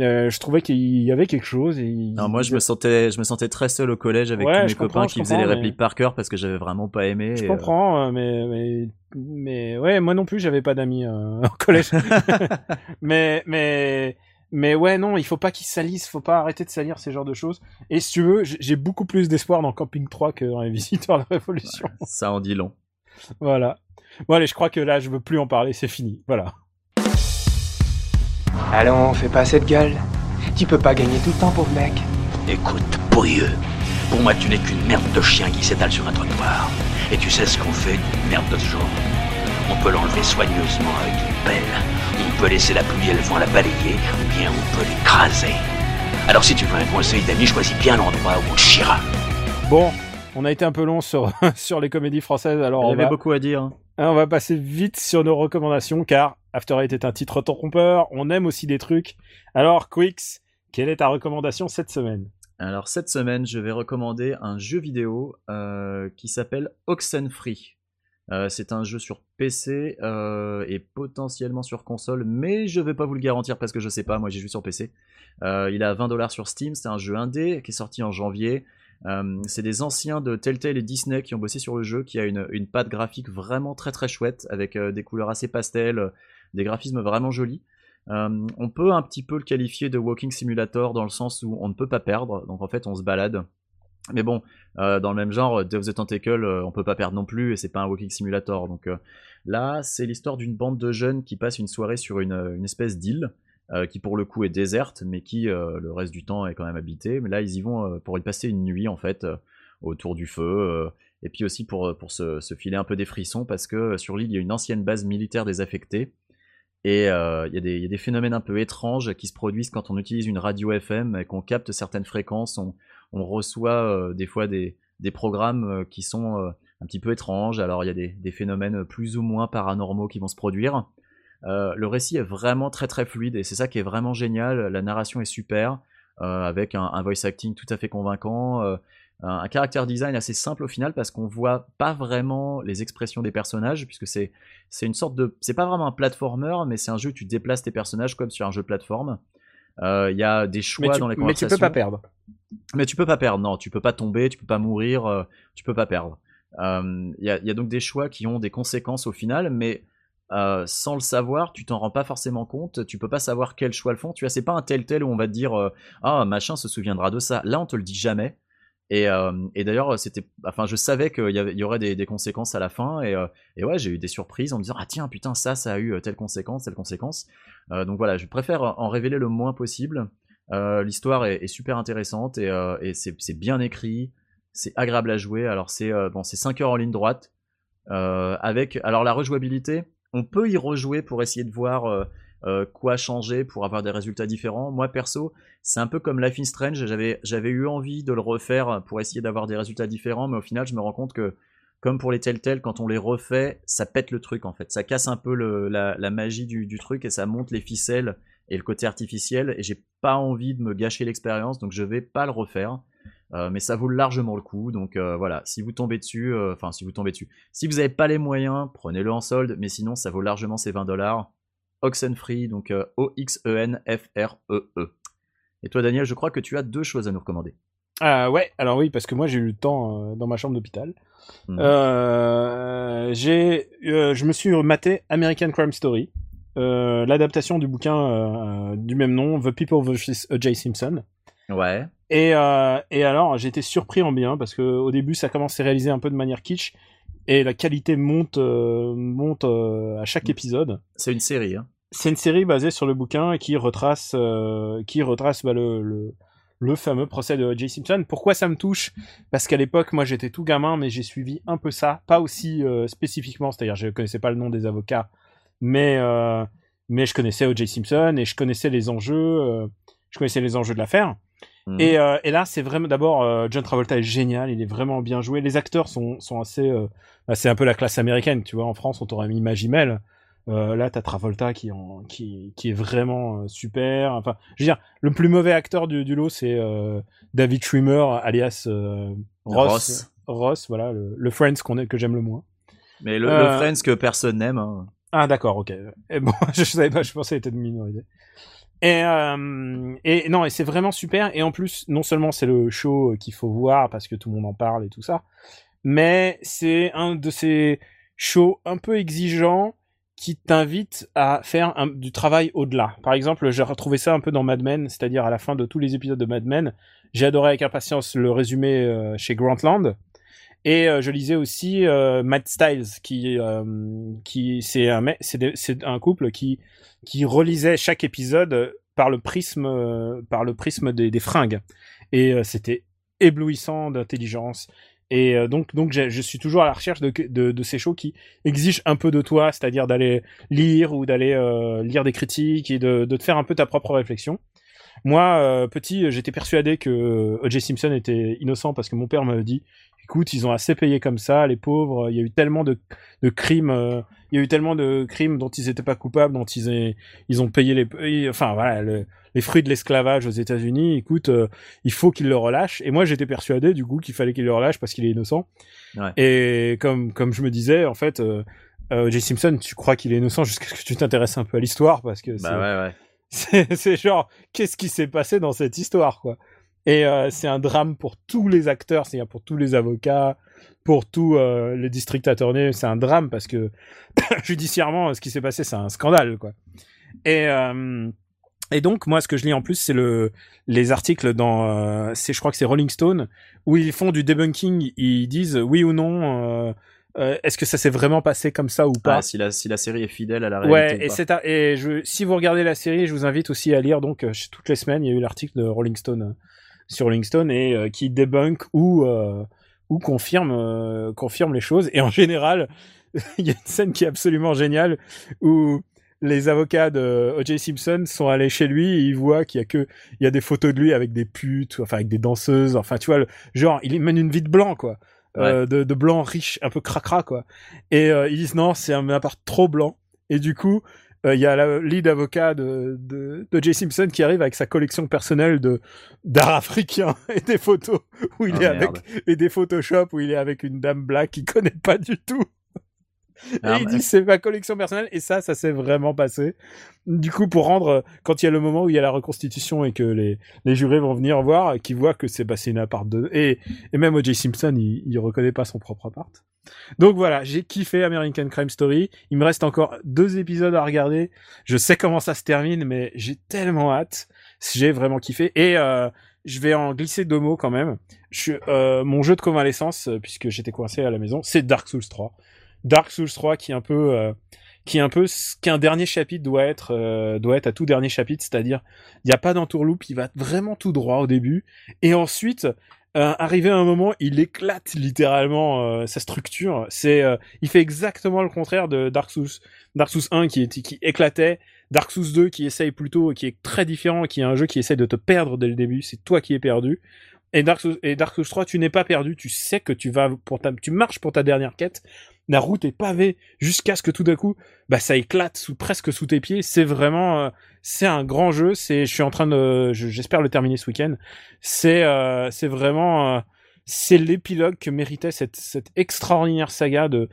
Euh, je trouvais qu'il y avait quelque chose et Non, moi je me sentais je me sentais très seul au collège avec Ouais, tous mes copains qui faisaient les répliques par cœur parce que j'avais vraiment pas aimé. Je et, euh, comprends, euh, mais, mais, mais ouais, moi non plus, j'avais pas d'amis euh, au collège. mais, mais, mais ouais, non, il faut pas qu'ils salissent, faut pas arrêter de salir ces genres de choses. Et si tu veux, j'ai beaucoup plus d'espoir dans Camping 3 que dans Les Visiteurs de la Révolution. Ça en dit long. Voilà. Bon, allez, je crois que là, je veux plus en parler, c'est fini. Voilà. Allons, fais pas cette gueule. Tu peux pas gagner tout le temps, pauvre mec. Écoute, pourrieux. Pour moi, tu n'es qu'une merde de chien qui s'étale sur un trottoir. Et tu sais ce qu'on fait d'une merde de ce genre On peut l'enlever soigneusement avec une pelle. On peut laisser la pluie et le vent la balayer, ou bien on peut l'écraser. Alors si tu veux un conseil d'ami, choisis bien l'endroit où on te chiera. Bon, on a été un peu long sur, sur les comédies françaises, alors Il y on avait va, beaucoup à dire. hein. hein, on va passer vite sur nos recommandations, car After Eight est un titre trompeur, on aime aussi des trucs. Alors, Quix, quelle est ta recommandation cette semaine? Alors cette semaine, je vais recommander un jeu vidéo euh, qui s'appelle Oxenfree. Euh, c'est un jeu sur PC euh, et potentiellement sur console, mais je vais pas vous le garantir parce que je sais pas, moi j'ai joué sur PC. Euh, il à 20$ sur Steam, c'est un jeu indé qui est sorti en janvier. C'est des anciens de Telltale et Disney qui ont bossé sur le jeu, qui a une, patte graphique vraiment très très chouette, avec des couleurs assez pastel, des graphismes vraiment jolis. On peut un petit peu le qualifier de walking simulator dans le sens où on ne peut pas perdre, donc en fait on se balade Mais bon, euh, dans le même genre, Day of the Tentacle, euh, on peut pas perdre non plus, et c'est pas un walking simulator. Donc euh, là, c'est l'histoire d'une bande de jeunes qui passent une soirée sur une, une espèce d'île, euh, qui pour le coup est déserte, mais qui euh, le reste du temps est quand même habitée. Mais là, ils y vont euh, pour y passer une nuit en fait, euh, autour du feu. euh, et puis aussi pour, se, filer un peu des frissons, parce que euh, sur l'île, il y a une ancienne base militaire désaffectée. Et euh, il y, a des- phénomènes un peu étranges qui se produisent quand on utilise une radio FM et qu'on capte certaines fréquences. On reçoit euh, des fois des, des programmes euh, qui sont euh, un petit peu étranges. Alors il y a des, des phénomènes plus ou moins paranormaux qui vont se produire. Le récit est vraiment très très fluide et c'est ça qui est vraiment génial. La narration est super, avec un, un voice acting tout à fait convaincant. un, caractère design assez simple au final parce qu'on voit pas vraiment les expressions des personnages puisque c'est c'est une sorte de c'est pas vraiment un platformer mais c'est un jeu où tu déplaces tes personnages comme sur un jeu de plateforme Euh, il y a des choix tu, dans les mais tu conversations peux pas perdre. Mais tu peux pas perdre, non, tu peux pas tomber, tu peux pas mourir, euh, tu peux pas perdre. Euh, Il y, a, il y a donc des choix qui ont des conséquences au final, mais euh, sans le savoir, tu t'en rends pas forcément compte, tu peux pas savoir quel choix le font. Tu vois, c'est pas un tel tel où on va te dire euh, ah machin se souviendra de ça. Là, on te le dit jamais. Et, euh, d'ailleurs, c'était, enfin, je savais qu'il y, aurait des, conséquences à la fin, et, euh, et ouais, j'ai eu des surprises en me disant ah tiens putain ça, ça a eu telle conséquence, telle conséquence. Euh, donc voilà, je préfère en révéler le moins possible. Euh, L'histoire est, super intéressante et, euh, c'est bien écrit, c'est agréable à jouer. Alors c'est euh, bon, c'est 5 heures en ligne droite avec alors la rejouabilité. On peut y rejouer pour essayer de voir quoi changer pour avoir des résultats différents. Moi perso, c'est un peu comme Life is Strange. J'avais eu envie de le refaire pour essayer d'avoir des résultats différents, mais au final, je me rends compte que comme pour les Telltale, quand on les refait, ça pète le truc en fait. Ça casse un peu la magie du, du truc et ça monte les ficelles et le côté artificiel. Et j'ai pas envie de me gâcher l'expérience, donc je vais pas le refaire. Euh, mais ça vaut largement le coup. Donc euh, voilà, si vous tombez dessus, euh, enfin si vous tombez dessus, si vous n'avez pas les moyens, prenez-le en solde. Mais sinon, ça vaut largement ces 20 dollars. Oxenfree, donc O-X-E-N-F-R-E-E. Et toi, Daniel, je crois que tu as deux choses à nous recommander. Ah ouais, alors oui, parce que moi j'ai eu le temps euh, dans ma chambre d'hôpital. Mhm. Euh, j'ai, je me suis maté American Crime Story, euh, l'adaptation du bouquin euh, du même nom, The People vs. O.J. Simpson. Ouais. Et, euh, et alors, j'ai été surpris en bien parce que au début, ça commence à se réaliser un peu de manière kitsch et la qualité monte, euh, monte euh, à chaque épisode. C'est une série. Hein. C'est une série basée sur le bouquin qui retrace, euh, qui retrace bah, le, le, le fameux procès de O.J. Simpson. Pourquoi ça me touche? Parce qu'à l'époque, moi, j'étais tout gamin, mais j'ai suivi un peu ça, pas aussi euh, spécifiquement, c'est-à-dire je connaissais pas le nom des avocats, mais euh, mais je connaissais O.J. Simpson et je connaissais les enjeux, euh, je connaissais les enjeux de l'affaire. Mhm. Et, euh, et là, c'est vraiment d'abord John Travolta est génial, il est vraiment bien joué. Les acteurs sont sont assez, bah, c'est un peu la classe américaine, tu vois. En France, on t'aurait mis Magimel. Là, t'as Travolta qui, en, qui, qui est vraiment super. Enfin, je veux dire, le plus mauvais acteur du, du lot, c'est David Schwimmer, alias Ross. Ross. Ross, voilà, le, le Friends qu'on est, que j'aime le moins. Mais le, le Friends que personne n'aime. hein. Ah d'accord, ok. Bon, je savais pas, je pensais était de minorité. Et, euh, et non, et c'est vraiment super. Et en plus, non seulement c'est le show qu'il faut voir parce que tout le monde en parle et tout ça, mais c'est un de ces shows un peu exigeants qui t'invite à faire du travail au-delà. Par exemple, j'ai retrouvé ça un peu dans Mad Men, c'est-à-dire à la fin de tous les épisodes de Mad Men, j'ai adoré avec impatience le résumé euh, chez Grantland. Et euh, je lisais aussi euh, Matt Styles, qui, euh, qui c'est un, un couple qui, qui relisait chaque épisode par le prisme, par le prisme des, fringues. Et c'était éblouissant d'intelligence. Et donc, donc je suis toujours à la recherche de, de, ces shows qui exigent un peu de toi, c'est-à-dire d'aller lire ou d'aller lire des critiques et de, de te faire un peu ta propre réflexion. Moi, petit, j'étais persuadé que O.J. Simpson était innocent parce que mon père m'avait dit écoute, ils ont assez payé comme ça, les pauvres. Il y a eu tellement de, de crimes, euh, il y a eu tellement de crimes dont ils n'étaient pas coupables, dont ils, aient- ils ont payé les, enfin voilà, le- les fruits de l'esclavage aux États-Unis. Écoute, euh, il faut qu'ils le relâchent. Et moi, j'étais persuadé du coup qu'il fallait qu'il le relâche parce qu'il est innocent. Ouais. Et comme comme je me disais, en fait, euh, euh. Simpson, tu crois qu'il est innocent jusqu'à ce que tu t'intéresses un peu à l'histoire parce que c'est- Bah ouais, ouais. c'est c'est genre qu'est-ce qui s'est passé dans cette histoire quoi? Et euh, c'est un drame pour tous les acteurs c'est-à-dire pour tous les avocats pour tous euh, les district attorneys c'est un drame parce que judiciairement ce qui s'est passé c'est un scandale quoi et euh, Et donc moi ce que je lis en plus c'est le les articles dans euh, c'est je crois que c'est Rolling Stone où ils font du debunking, ils disent oui ou non euh, euh, est-ce que ça s'est vraiment passé comme ça ou pas? Ah, si, la, si la série est fidèle à la Ouais, réalité. et ou pas. c'est un- et je si vous regardez la série, je vous invite aussi à lire donc euh, toutes les semaines, il y a eu l'article de Rolling Stone sur Rolling Stone et euh, qui débunk ou euh, ou confirme euh, confirme les choses et en général, il y a une scène qui est absolument géniale où les avocats de O.J. Simpson sont allés chez lui et ils voient qu'il y a que il y a des photos de lui avec des putes, enfin avec des danseuses, enfin tu vois le genre il mène une vie de blanc quoi. Euh, de, de blanc riche, un peu cracra quoi. Et euh, ils disent non, c'est un appart trop blanc. Et du coup, euh, il y a la lead avocat de, de, de Jay Simpson qui arrive avec sa collection personnelle de d'art africain et des photos où il Ah, est avec et des Photoshop où il est avec une dame black qu'il connaît pas du tout. Ah, et il mais- dit c'est ma collection personnelle et ça, ça s'est vraiment passé. Du coup, pour rendre quand il y a le moment où il y a la reconstitution et que les les jurés vont venir voir, qui voient que c'est passé une appart de et et même O.J. Simpson, il, il reconnaît pas son propre appart. Donc voilà, j'ai kiffé American Crime Story. Il me reste encore deux épisodes à regarder. Je sais comment ça se termine, mais j'ai tellement hâte. J'ai vraiment kiffé. Et euh, je vais en glisser deux mots quand même. Je, euh, mon jeu de convalescence, puisque j'étais coincé à la maison, c'est Dark Souls 3. Dark Souls 3 qui est un peu, euh, qui est un peu ce qu'un dernier chapitre doit être, euh, doit être à tout dernier chapitre, c'est-à-dire il n'y a pas d'entourloupe, il va vraiment tout droit au début, et ensuite euh, arrivé à un moment, il éclate littéralement euh, sa structure. C'est, euh, il fait exactement le contraire de Dark Souls, Dark Souls 1 qui, qui éclatait, Dark Souls 2 qui essaye plutôt, qui est très différent, qui est un jeu qui essaye de te perdre dès le début. C'est toi qui es perdu. Et Dark Souls, et Dark Souls 3, tu n'es pas perdu. Tu sais que tu vas pour ta, tu marches pour ta dernière quête. La route est pavée jusqu'à ce que tout d'un coup, bah ça éclate sous presque sous tes pieds. C'est vraiment, euh, c'est un grand jeu. C'est, je suis en train de, je- j'espère le terminer ce week-end. C'est, euh, c'est vraiment, euh, c'est l'épilogue que méritait cette, cette extraordinaire saga de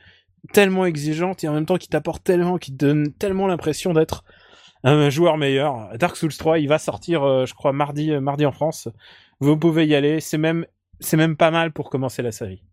tellement exigeante et en même temps qui t'apporte tellement, qui te donne tellement l'impression d'être un joueur meilleur. Dark Souls 3, il va sortir, euh, je crois, mardi, mardi en France. Vous pouvez y aller. C'est même, c'est même pas mal pour commencer la série.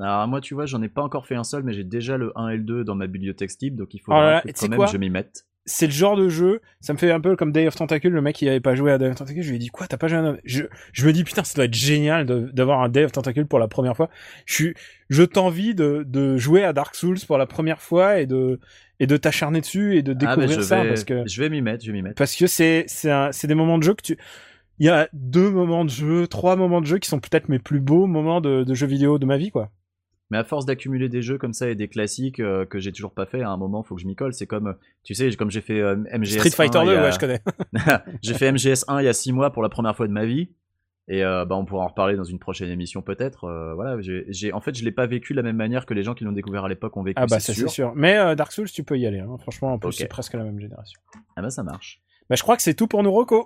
Alors moi, tu vois, j'en ai pas encore fait un seul, mais j'ai déjà le 1 et le 2 dans ma bibliothèque Steam, donc il faut Oh que quand même je m'y mette. c'est le genre de jeu, ça me fait un peu comme Day of Tentacle, le mec qui avait pas joué à Day of Tentacle, je lui ai dit quoi, t'as pas joué à Day- je, je me dis putain, ça doit être génial d'avoir un Day of Tentacle pour la première fois. Je suis, je t'envie de, de jouer à Dark Souls pour la première fois et de, et de t'acharner dessus et de Ah, bah, découvrir ça vais, parce que, je vais m'y mettre, je vais m'y mettre. parce que c'est, un- c'est des moments de jeu que tu, il y a deux moments de jeu, trois moments de jeu qui sont peut-être mes plus beaux moments de, de jeux vidéo de ma vie, quoi. Mais à force d'accumuler des jeux comme ça et des classiques euh, que j'ai toujours pas fait, à un moment, faut que je m'y colle. C'est comme, tu sais, comme j'ai fait euh, MGS. Street Fighter 1 il 2, y a- ouais, je connais. j'ai fait MGS 1 il y a 6 mois pour la première fois de ma vie. Et euh, bah, on pourra en reparler dans une prochaine émission peut-être. Voilà, j'ai, en fait, je l'ai pas vécu de la même manière que les gens qui l'ont découvert à l'époque ont vécu. Ah bah c'est ça sûr. c'est sûr. Mais Dark Souls, tu peux y aller. Hein. Franchement, en plus c'est presque la même génération. Ah bah ça marche. Bah je crois que c'est tout pour nos recos.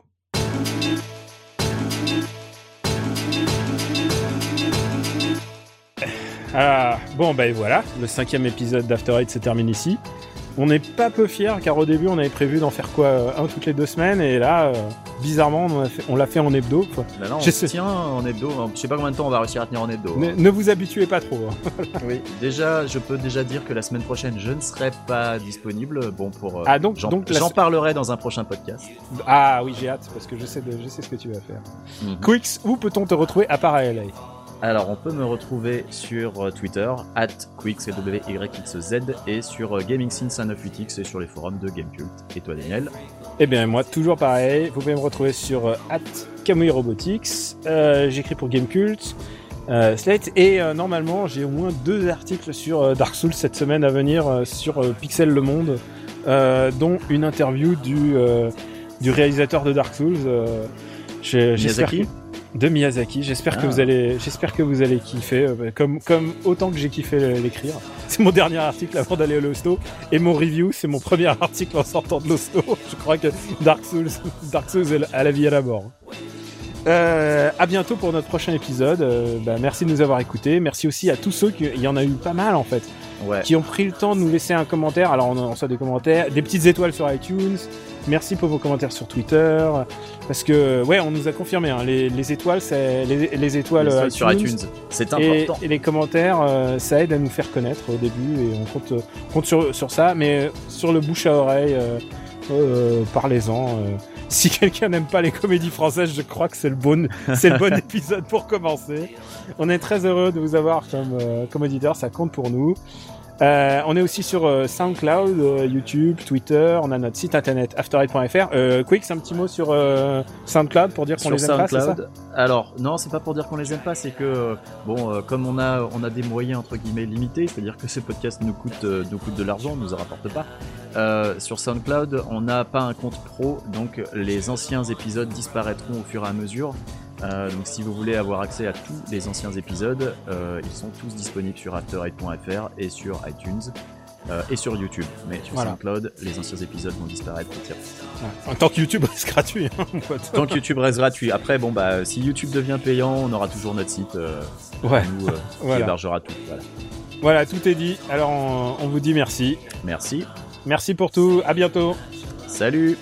Ah, bon ben voilà, le cinquième épisode d'After Eight se termine ici. On n'est pas peu fiers car au début on avait prévu d'en faire quoi euh, un toutes les deux semaines et là euh, bizarrement on, fait- l'a fait en hebdo. quoi. Là, là on Je sais. tient en hebdo. Je sais pas combien de temps on va réussir à tenir en hebdo. Ne, ne vous habituez pas trop. hein. Oui. Déjà, je peux déjà dire que la semaine prochaine, je ne serai pas disponible. Bon, pour. euh, Ah, donc- j'en, la parlerai dans un prochain podcast. Ah oui j'ai hâte parce que je sais, de- je sais ce que tu vas faire. Mhm. Quicks, où peut-on te retrouver à part à LA Alors, on peut me retrouver sur euh, Twitter, at et sur euh, Gaming Scene 98X et sur les forums de Gamecult. Et toi, Daniel? Eh bien, moi, toujours pareil. Vous pouvez me retrouver sur euh, Kamui Robotics. Euh, J'écris pour Gamecult, euh, Slate. Et euh, normalement, j'ai au moins deux articles sur Dark Souls cette semaine à venir sur Pixel Le Monde, dont une interview du, du réalisateur de Dark Souls. j'espère Miyazaki de Miyazaki. J'espère que Ah. vous allez, j'espère que vous allez kiffer, euh, comme comme autant que j'ai kiffé l'écrire. C'est mon dernier article avant d'aller à l'hosto et mon review, c'est mon premier article en sortant de l'hosto. Je crois que Dark Souls, Dark Souls est à la vie et à la mort. Euh, à bientôt pour notre prochain épisode. Euh, bah, merci de nous avoir écoutés. Merci aussi à tous ceux qui, il y en a eu pas mal en fait, Ouais. qui ont pris le temps de nous laisser un commentaire. Alors on reçoit des commentaires, des petites étoiles sur iTunes. Merci pour vos commentaires sur Twitter. Parce que ouais, on nous a confirmé hein, les, les étoiles, c'est les, les étoiles, Les euh, sur iTunes. C'est et, important. et les commentaires, euh, ça aide à nous faire connaître au début et on compte, compte sur, sur ça. Mais sur le bouche à oreille, euh, euh, parlez-en. Si quelqu'un n'aime pas les comédies françaises, je crois que c'est le bon, c'est le bon épisode pour commencer. On est très heureux de vous avoir comme, euh, comme auditeur, ça compte pour nous. Euh, on est aussi sur euh, SoundCloud, euh, YouTube, Twitter. On a notre site internet afterite.fr. Euh, Quick, c'est un petit mot sur SoundCloud pour dire qu'on les aime pas, ça SoundCloud. Alors non, c'est pas pour dire qu'on les aime pas, c'est que bon, comme on a on a des moyens entre guillemets limités, c'est-à-dire que ce podcast nous coûte nous coûte de l'argent, nous en rapporte pas. Sur SoundCloud, on n'a pas un compte pro, donc les anciens épisodes disparaîtront au fur et à mesure. Euh, donc si vous voulez avoir accès à tous les anciens épisodes, euh, ils sont tous disponibles sur afterite.fr et sur iTunes. Euh, et sur YouTube. Mais sur voilà. SoundCloud, les anciens épisodes vont disparaître. Ouais. Tant que YouTube reste gratuit. Hein, Tant que YouTube reste gratuit. Après, bon, bah, si YouTube devient payant, on aura toujours notre site ouais. nous, qui hébergera tout. Voilà. tout est dit. Alors, on, on vous dit merci. Merci. Merci pour tout. À bientôt. Salut.